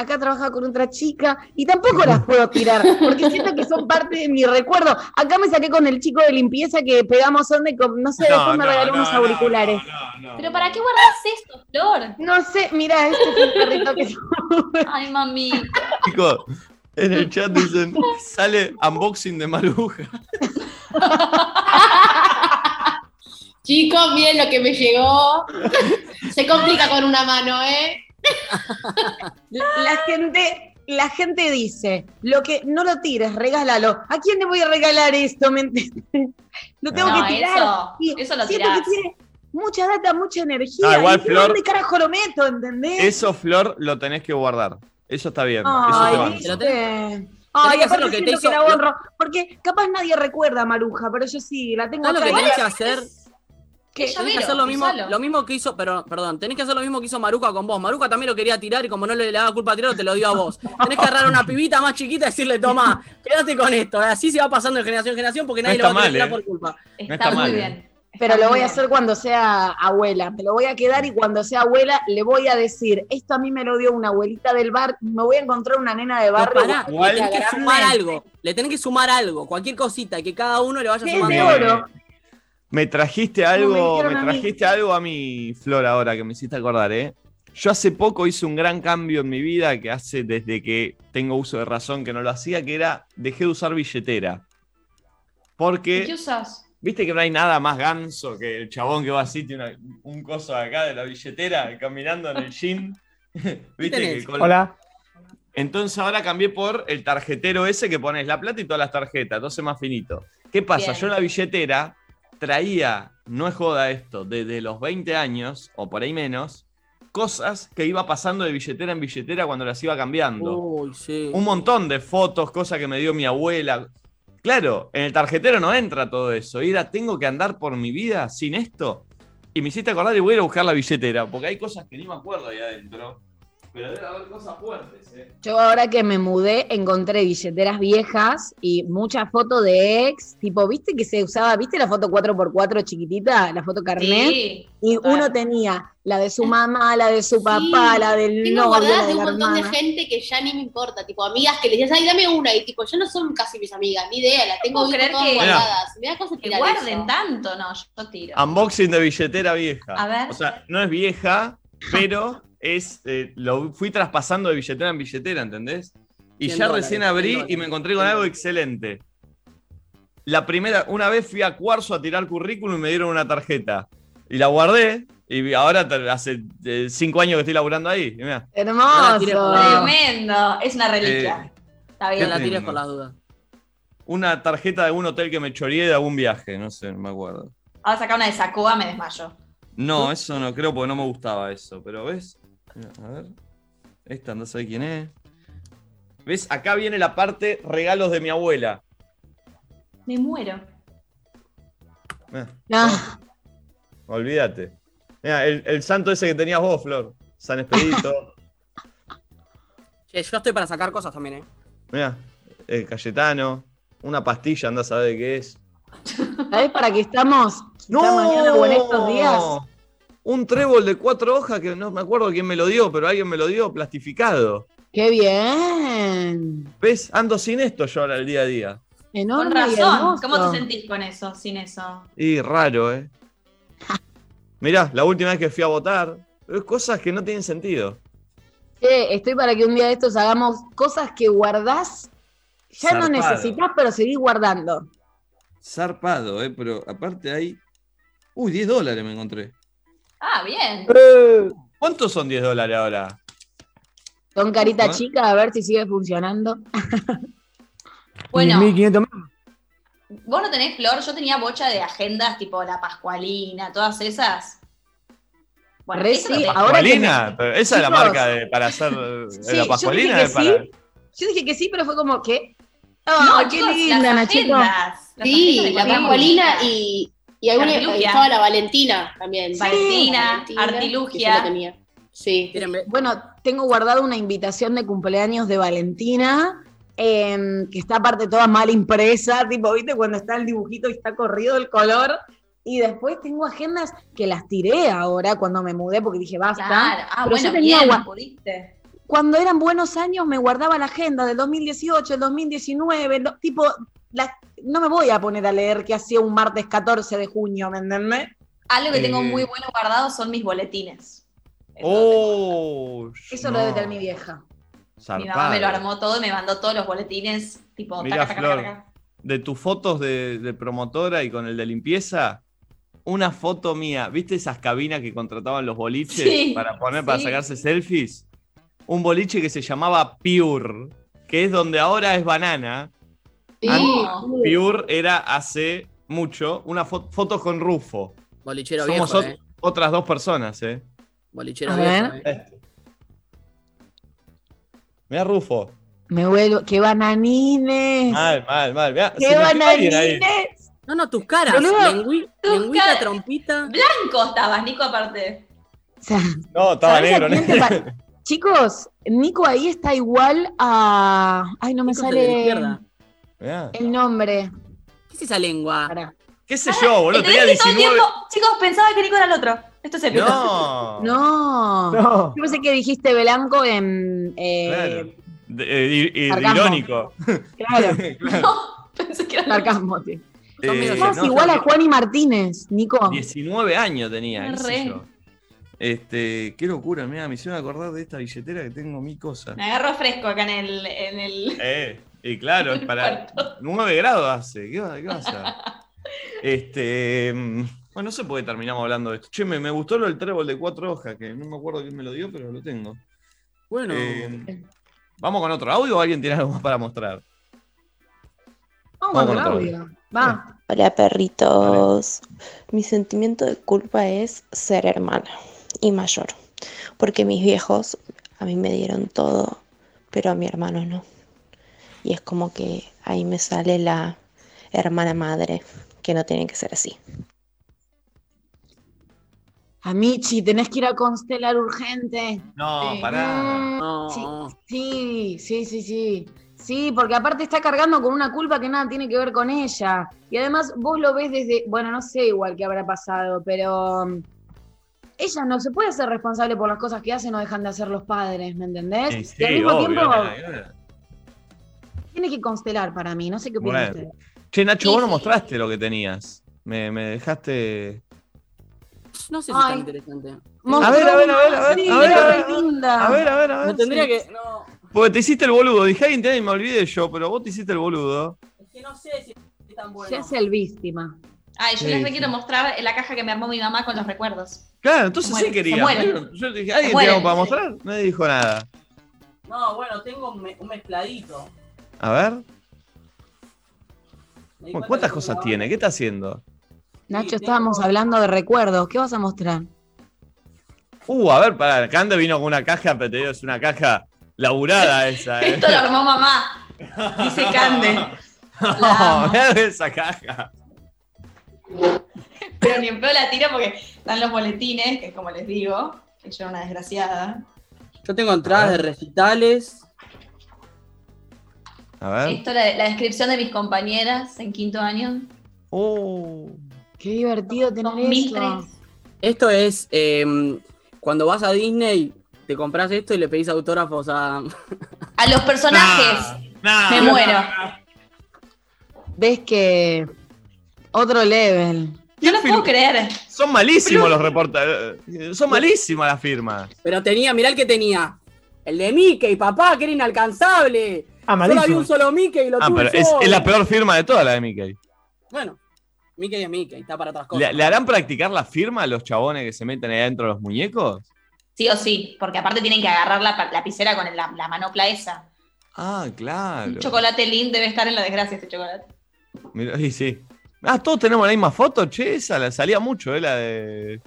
Acá trabajaba con otra chica. Y tampoco las puedo tirar, porque siento que son parte de mi recuerdo. Acá me saqué con el chico de limpieza que pegamos onda y con- no sé, No, después me no, regaló no, unos no, auriculares. no, no, no. ¿Pero para qué guardas esto, Flor? No sé, mira, este es el perrito que Ay, mami. Chicos, en el chat dicen, sale unboxing de Maruja. Chicos, miren lo que me llegó. Se complica con una mano, ¿eh? La, gente, la gente dice, lo que no lo tires, regálalo. ¿A quién le voy a regalar esto? ¿Me? Lo tengo No, que tirar. eso- Y eso lo siento tirás. que tiene mucha data, mucha energía. Ah, igual, y Flor- ¿Dónde carajo lo meto? ¿Entendés? Eso, Flor, lo tenés que guardar. Eso está bien. eso te Ay, banco. Te lo. Tenés Ay, que aparte lo que te siento que hizo- la honro. Porque capaz nadie recuerda a Maruja, pero yo sí, la tengo ¿Sabes lo acá. que y- tenés que hacer? Es Tenés que hacer lo mismo, lo mismo que hizo, pero, perdón, tenés que hacer lo mismo que hizo Maruca con vos. Maruca también lo quería tirar y como no le, le daba culpa a tirarlo, te lo dio a vos. Tenés que agarrar a una pibita más chiquita y decirle, toma, quédate con esto. Así se va pasando de generación en generación porque nadie No lo está va a tirar ¿eh? por culpa. No está mal, ¿eh? Pero Está lo muy voy a bien. hacer cuando sea abuela. Me lo voy a quedar y cuando sea abuela le voy a decir, esto a mí me lo dio una abuelita del bar, me voy a encontrar una nena de barrio. pará, que le tenés que sumar algo. Le tenés que sumar algo, cualquier cosita, y que cada uno le vaya ¿Qué sumando. de oro? Me trajiste algo, me a mí. trajiste algo a mi Flor ahora que me hiciste acordar, ¿eh? Yo hace poco hice un gran cambio en mi vida que hace desde que tengo uso de razón que no lo hacía, que era dejé de usar billetera. ¿Y Porque, ¿Qué usas? viste que no hay nada más ganso que el chabón que va así, tiene una- un coso acá de la billetera, caminando en el jean. ¿Viste? tenés? Que con- Hola. Entonces ahora cambié por el tarjetero ese que pones la plata y todas las tarjetas, entonces más finito. ¿Qué pasa? Bien. Yo en la billetera traía, no es joda esto, desde los 20 años o por ahí menos, cosas que iba pasando de billetera en billetera cuando las iba cambiando. Uy, sí. Un montón de fotos, cosas que me dio mi abuela. Claro, en el tarjetero no entra todo eso. Y era, tengo que andar por mi vida sin esto. Y me hiciste acordar y voy a ir a buscar la billetera, porque hay cosas que ni me acuerdo ahí adentro. Pero debe haber cosas fuertes, ¿eh? Yo ahora que me mudé encontré billeteras viejas y muchas fotos de ex, tipo, ¿viste que se usaba, viste la foto 4x4 chiquitita, la foto carnet? Sí. y total. uno tenía la de su mamá, la de su papá, la del Tengo novio, la guardadas de un montón de gente que ya ni me importa, tipo amigas que les decías, ay, dame una, y tipo, ya no son casi mis amigas, ni idea, las tengo creer todas que- guardadas. Me da cosa Que tirar guarden eso. tanto, no, yo tiro. Unboxing de billetera vieja. A ver. O sea, no es vieja, pero es eh, lo fui traspasando de billetera en billetera, ¿entendés? Y 100 ya dólares, recién 100 abrí y me encontré con 100 algo excelente. La primera, una vez fui a Cuarzo a tirar currículum y me dieron una tarjeta. Y la guardé. Y ahora hace eh, cinco años que estoy laburando ahí. mirá. Hermoso. Tremendo. Es una reliquia. Está Que bien. la tires por las dudas. Una tarjeta de algún hotel que me choreé de algún viaje, no sé, no me acuerdo. Ahora sacar una de Sacoa, me desmayo. No, eso no creo porque no me gustaba eso, pero ¿ves? A ver. Esta no sé quién es. ¿Ves? Acá viene la parte regalos de mi abuela. Me muero. Mirá, Ah, olvídate. Mira, el, el santo ese que tenías vos, Flor. San Expedito. Che, yo estoy para sacar cosas también, ¿eh? Mira, el Cayetano. Una pastilla, anda a saber de qué es. ¿Sabés para qué estamos? Esta mañana o en estos días. Un trébol de cuatro hojas que no me acuerdo quién me lo dio, pero alguien me lo dio plastificado. ¡Qué bien! ¿Ves? Ando sin esto yo ahora el día a día. Enorme Con razón. ¿Cómo te sentís con eso, sin eso? Y raro, ¿eh? Mirá, la última vez que fui a votar, es cosas que no tienen sentido. Che, estoy para que un día de estos hagamos cosas que guardás, ya no necesitas, pero seguís guardando. Zarpado, ¿eh? Pero aparte hay... Uy, 10 dólares me encontré. Ah, bien. ¿Cuántos son 10 dólares ahora? Con carita Ajá. chica, a ver si sigue funcionando. Bueno. 1500 más. ¿Vos no tenés flor? Yo tenía bocha de agendas tipo la Pascualina, todas esas. Bueno, Re no ahora que ¿Pascualina? Esa es la marca de, para hacer eh, Sí, la yo Pascualina. dije es que para... sí. Yo dije que sí, pero fue como que. No, ¡Oh, qué chicos, linda, las agendas. Las Sí, la Pascualina y, y alguna Artilugia. estaba la Valentina también. Valentina, yo Artilugia. tenía. Sí. Bueno, tengo guardada una invitación de cumpleaños de Valentina, em, que está aparte toda mal impresa, tipo, ¿viste? Cuando está el dibujito y está corrido el color. Y después tengo agendas que las tiré ahora cuando me mudé porque dije, basta. Claro. Ah, Pero yo bueno, tenía bien, pudiste. Cuando eran buenos años me guardaba la agenda del 2018, el 2019, lo- tipo, la- no me voy a poner a leer que hacía un martes 14 de junio, ¿me entendés? Algo que tengo Eh. muy bueno guardado son mis boletines. ¡Oh! Eso no. lo debe tener mi vieja. Mi mamá me lo armó todo y me mandó todos los boletines, tipo, Mirá, taca, taca, Flor. taca, taca. de tus fotos de, de promotora y con el de limpieza, una foto mía. ¿Viste esas cabinas que contrataban los boliches Sí, para poner, para sacarse selfies? Un boliche que se llamaba Pure, que es donde ahora es banana. Pure era hace mucho una fo- foto con Rufo. Bolichero Somos viejo, ot- eh. otras dos personas, ¿eh? Bolichero A viejo, eh. Mira Rufo. Me vuelvo, qué bananines. Mal, mal, mal. Mirá, qué bananines. No, no, tus caras. Pero luego- lengui- Tus lengüita, trompita. Blanco estabas, Nico, aparte. O sea, No, estaba ¿sabés a negro, negro. Chicos, Nico ahí está igual a. Ay, no me Nico sale el nombre. ¿Qué es esa lengua? Pará. ¿Qué sé yo, boludo? Tenía ¿Entendés que todo el 19. tiempo, chicos, pensaba que Nico era el otro? Esto es épico. No. No. No. Yo pensé que dijiste Blanco en. eh, Claro. De- eh, irónico. Claro, Claro. Pensé que era el sarcasmo, tío. Eh, no, igual a Juan y Martínez, Nico. 19 años tenía, qué sé yo. Este, qué locura, mira, me hicieron acordar de esta billetera que tengo mi cosa. Me agarro fresco acá en el. En el... Eh, y claro, es para 9 grados hace, ¿qué, va- qué pasa? Este, mm, bueno, no sé por qué terminamos hablando de esto. Che, me, me gustó lo del trébol de cuatro hojas, que no me acuerdo quién me lo dio, pero lo tengo. Bueno, Eh, ¿Vamos con otro audio o alguien tiene algo más para mostrar? Vamos Vamos con con otro audio. Va. Hola perritos. Mi sentimiento de culpa es ser hermana y mayor, porque mis viejos a mí me dieron todo, pero a mi hermano no. Y es como que ahí me sale la hermana madre, que no tiene que ser así. A Michi, tenés que ir a constelar urgente. No, Sí. pará. no. Sí, sí, sí, sí. Sí, porque aparte está cargando con una culpa que nada tiene que ver con ella. Y además vos lo ves desde, bueno, no sé igual qué habrá pasado, pero um, ella no se puede hacer responsable por las cosas que hacen o dejan de hacer los padres, ¿me entendés? Sí, sí, y al mismo obvio, tiempo nada, nada. Tiene que constelar para mí, no sé qué opinan Bueno. Che, Nacho, Sí, vos no sí. mostraste lo que tenías. Me, me dejaste. No sé si es Ay. tan interesante. A ver, a ver, a ver, a ver, Sí, a ver, a ver, linda. A ver, a ver, a ver. No tendría sí. que. No, Porque te hiciste el boludo. Dije, alguien y me olvidé yo, pero vos te hiciste el boludo. es que no sé si es tan bueno. Se hace el víctima. Ay, yo Sí, les quiero mostrar la caja que me armó mi mamá con los recuerdos. Claro, entonces sí quería. Yo dije, ¿alguien algo para sí. mostrar? Nadie dijo nada. No, bueno, tengo un, me- un mezcladito. A ver. Bueno, ¿Cuántas cosas tiene? ¿Qué está haciendo? Nacho, estábamos hablando de recuerdos. ¿Qué vas a mostrar? Uh, a ver, pará. Cande vino con una caja, pero te digo, es una caja laburada esa. ¿eh? Esto lo armó mamá. Dice Cande. No, mirá esa caja. Pero ni en pedo la tiro porque están los boletines, que es como les digo, que yo era una desgraciada. Yo tengo entradas de recitales. A ver. Esto la, la descripción de mis compañeras en quinto año. Uh, Qué divertido tener 2003. eso. Esto es em, cuando vas a Disney, te compras esto y le pedís autógrafos a. A los personajes. nah, me nah. muero. Ves que otro level. No lo puedo creer. Son malísimos los reportajes. Son malísimas las firmas. Pero tenía, mirá el que tenía. El de Mickey, papá, que era inalcanzable. Ah, Solo había malísimo. un solo Mickey y lo Ah, tuve pero es, la peor firma de todas la de Mickey. Bueno, Mickey es Mickey, está para otras cosas. ¿Le, le harán practicar la firma a los chabones que se meten ahí adentro de los muñecos? Sí o sí, porque aparte tienen que agarrar la lapicera con la, la manopla esa. Ah, claro. Un chocolate lind debe estar en la desgracia este chocolate. Mirá, y sí. Ah, todos tenemos la misma foto, che, esa la salía mucho, eh, la de.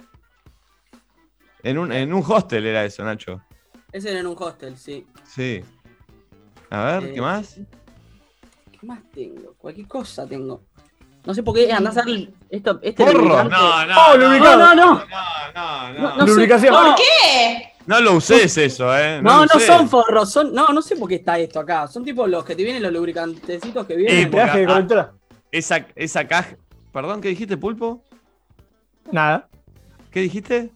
En un, en un hostel era eso, Nacho. Ese era en un hostel, sí. Sí. A ver, Eh, ¿qué más? ¿Qué más tengo? Cualquier cosa tengo. No sé por qué andás a ver esto, este ¡Porro! lubricante- No, no. Oh, no. No, no, no. no, no, No, no sé. Lubricación. No, ¿Por qué? No lo uses eso, eh. No, no son forros, son. No, no sé por qué está esto acá. Son tipo los que te vienen los lubricantecitos que Eh, vienen. porque- Peaje de ah. Esa, esa caja. Perdón, ¿qué dijiste, Pulpo? Nada. ¿Qué dijiste?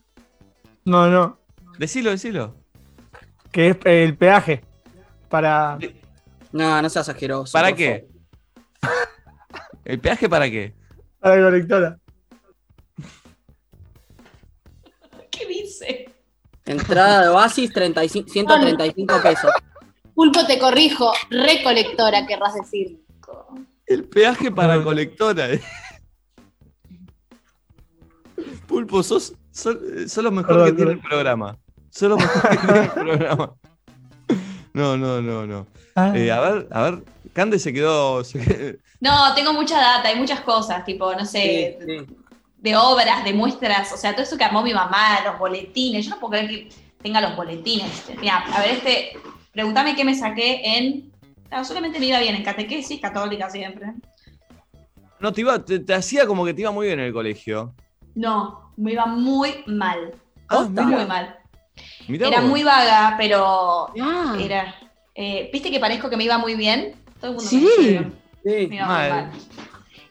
No, no. Decilo, decilo. Que es el peaje. Para. No, no seas asqueroso. ¿Para qué? ¿El peaje para qué? Para la colectora. ¿Qué dice? Entrada de Oasis, 35, 135 pesos. Pulpo, te corrijo. Recolectora, querrás decir. El peaje para colectora. Pulpo, sos, sos, sos lo mejor Perdón, que tiene el programa. Sos lo mejor que tiene el programa. No, no, no, no. Ah. Eh, a ver, a ver. Cande se quedó. se quedó- No, tengo mucha data, hay muchas cosas, tipo, no sé, Sí, sí. de obras, de muestras, o sea, todo eso que armó mi mamá, los boletines, yo no puedo creer que tenga los boletines. Mira, a ver, este, pregúntame qué me saqué en, ah, solamente me iba bien, en catequesis católica siempre. No, te, iba, te, te hacía como que te iba muy bien en el colegio. No, me iba muy mal. Ah, muy mal. Mirá Era vos. muy vaga, pero Ah. era. eh, ¿Viste que parezco que me iba muy bien? Todo el mundo Sí. me Sí. me iba muy Mal. mal.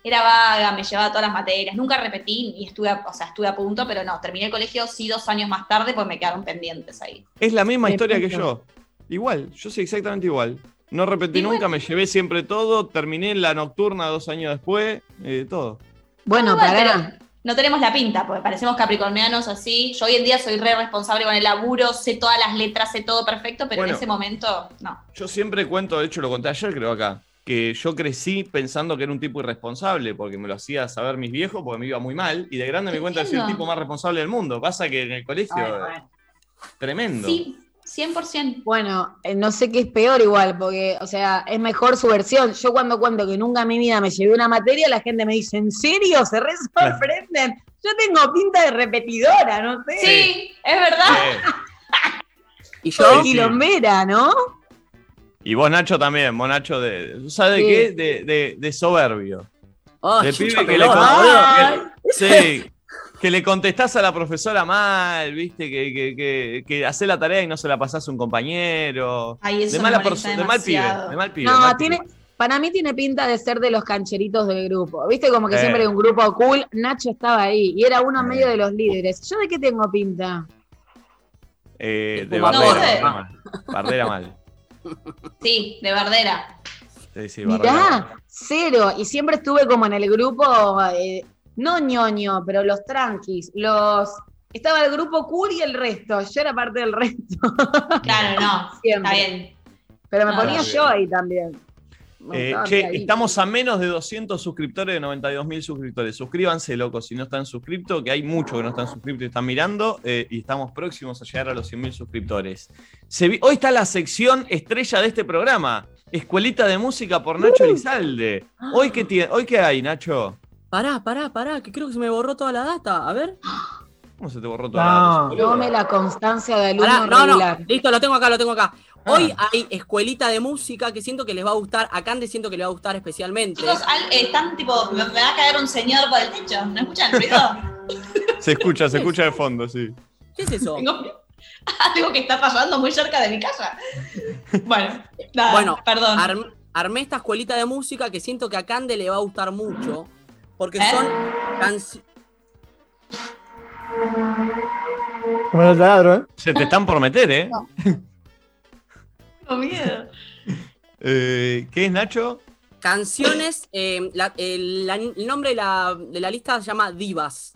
Era vaga, me llevaba todas las materias, nunca repetí y estuve, a, o sea, estuve a punto, pero no, terminé el colegio sí dos años más tarde, pues me quedaron pendientes ahí. Es la misma historia que yo. Igual, yo soy exactamente igual. No repetí Y bueno. nunca, me llevé siempre todo, terminé en la nocturna dos años después, eh, todo. Bueno, pará. pero no tenemos la pinta, porque parecemos capricornianos así. Yo hoy en día soy re responsable con el laburo, sé todas las letras, sé todo perfecto, pero Bueno. en ese momento no. Yo siempre cuento, de hecho lo conté ayer creo acá, que yo crecí pensando que era un tipo irresponsable, porque me lo hacía saber mis viejos, porque me iba muy mal, y de grande me cuenta de ser el tipo más responsable del mundo. Pasa que en el colegio, tremendo. Sí, 100%. Bueno, eh, no sé qué es peor igual, porque, o sea, es mejor su versión. Yo cuando cuento que nunca en mi vida me llevé una materia, la gente me dice, ¿en serio? Se re sorprenden. Yo tengo pinta de repetidora, no sé. Sí, es verdad. Eh, Y yo, Sí, sí. quilombera, ¿no? y vos, Nacho, también, vos, Nacho, de, ¿sabes de Sí. qué? De, de, de soberbio. oh, de pibe que le, sí, que le contestás a la profesora mal, viste, que, que, que, que hace la tarea y no se la pasás a un compañero. Ay, eso de mala de mal pibe, demasiado. de mal pibe. No, mal tiene, pibe. para mí tiene pinta de ser de los cancheritos del grupo. Viste como que Eh. siempre hay un grupo cool. Nacho estaba ahí y era uno Eh. medio de los líderes. ¿Yo de qué tengo pinta? Eh, de No, Bardera, sé. Bardera mal. Bardera mal. Sí, de Bardera. Sí, sí, Bardera Mirá, cero. Y siempre estuve como en el grupo, eh, no ñoño, pero los tranquis, los... Estaba el grupo cool y el resto. Yo era parte del resto. Claro, no. Siempre. Está bien. Pero me Ah, ponía bien. yo ahí también. Eh, che, ahí. estamos a menos de 200 suscriptores de 92 mil suscriptores. Suscríbanse, locos, si no están suscriptos, que hay muchos que no están suscriptos y están mirando. eh, y estamos próximos a llegar a los 100 mil suscriptores. Se vi- Hoy está la sección estrella de este programa. Escuelita de música por Nacho Uh. Elizalde. ¿Hoy qué, tiene, ¿Hoy qué hay, Nacho? Pará, pará, pará, que creo que se me borró toda la data. A ver. ¿Cómo se te borró toda No. la data? Tome la constancia de alumno Pará, no, no, listo, lo tengo acá, lo tengo acá. Hoy Ah. hay escuelita de música que siento que les va a gustar. A Cande siento que le va a gustar especialmente. Chicos, al- eh, están tipo, me, me va a caer un señor por el techo. ¿No escuchan el ruido? Se escucha, se escucha de fondo, sí. ¿Qué es eso? Tengo algo que está pasando muy cerca de mi casa. Bueno, nada, Bueno, perdón. Arm- armé esta escuelita de música que siento que a Cande le va a gustar mucho. Porque ¿Eh? son canciones. Como el taladro, ¿eh? Se te están por meter, ¿eh? Tengo miedo. Eh, ¿Qué es, Nacho? Canciones, eh, la- el, la- el nombre de la, de la lista se llama Divas.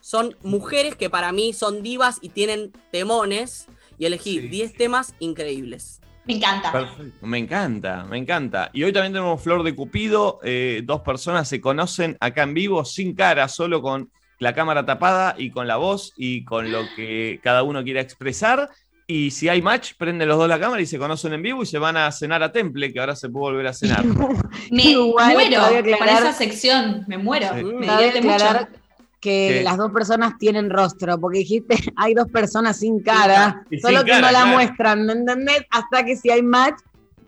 Son mujeres que para mí son divas y tienen temones. Y elegí Sí. 10 temas increíbles. Me encanta. Perfecto. Me encanta, me encanta. Y hoy también tenemos Flor de Cupido. eh, dos personas se conocen acá en vivo, sin cara, solo con la cámara tapada y con la voz y con lo que cada uno quiera expresar. Y si hay match, prenden los dos la cámara y se conocen en vivo y se van a cenar a Temple, que ahora se puede volver a cenar. Me Igual muero con aclarar- esa sección. Me muero. Sí. Me divierte mucho. Que ¿Qué? las dos personas tienen rostro, porque dijiste hay dos personas sin cara, Y sin solo que cara, no la claro. muestran, ¿me entendés? Hasta que si hay match,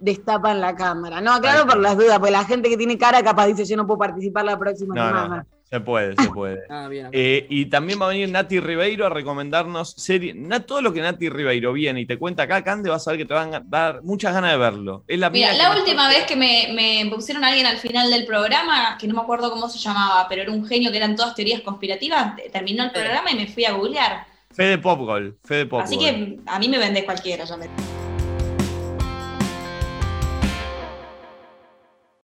destapan la cámara. No, claro, por las dudas, porque la gente que tiene cara capaz dice yo no puedo participar la próxima No, semana. no, se puede, se puede. Ah, bien. Eh, y también va a venir Nati Ribeiro a recomendarnos serie. Na- todo lo que Nati Ribeiro viene y te cuenta acá, Cande, vas a ver que te van a dar muchas ganas de verlo. Es la Mira, la última vez que me, me pusieron a alguien al final del programa, que no me acuerdo cómo se llamaba, pero era un genio que eran todas teorías conspirativas, te- terminó el programa y me fui a googlear. Fede Popgol, Fede Popgol. Así que a mí me vendés cualquiera, ya me-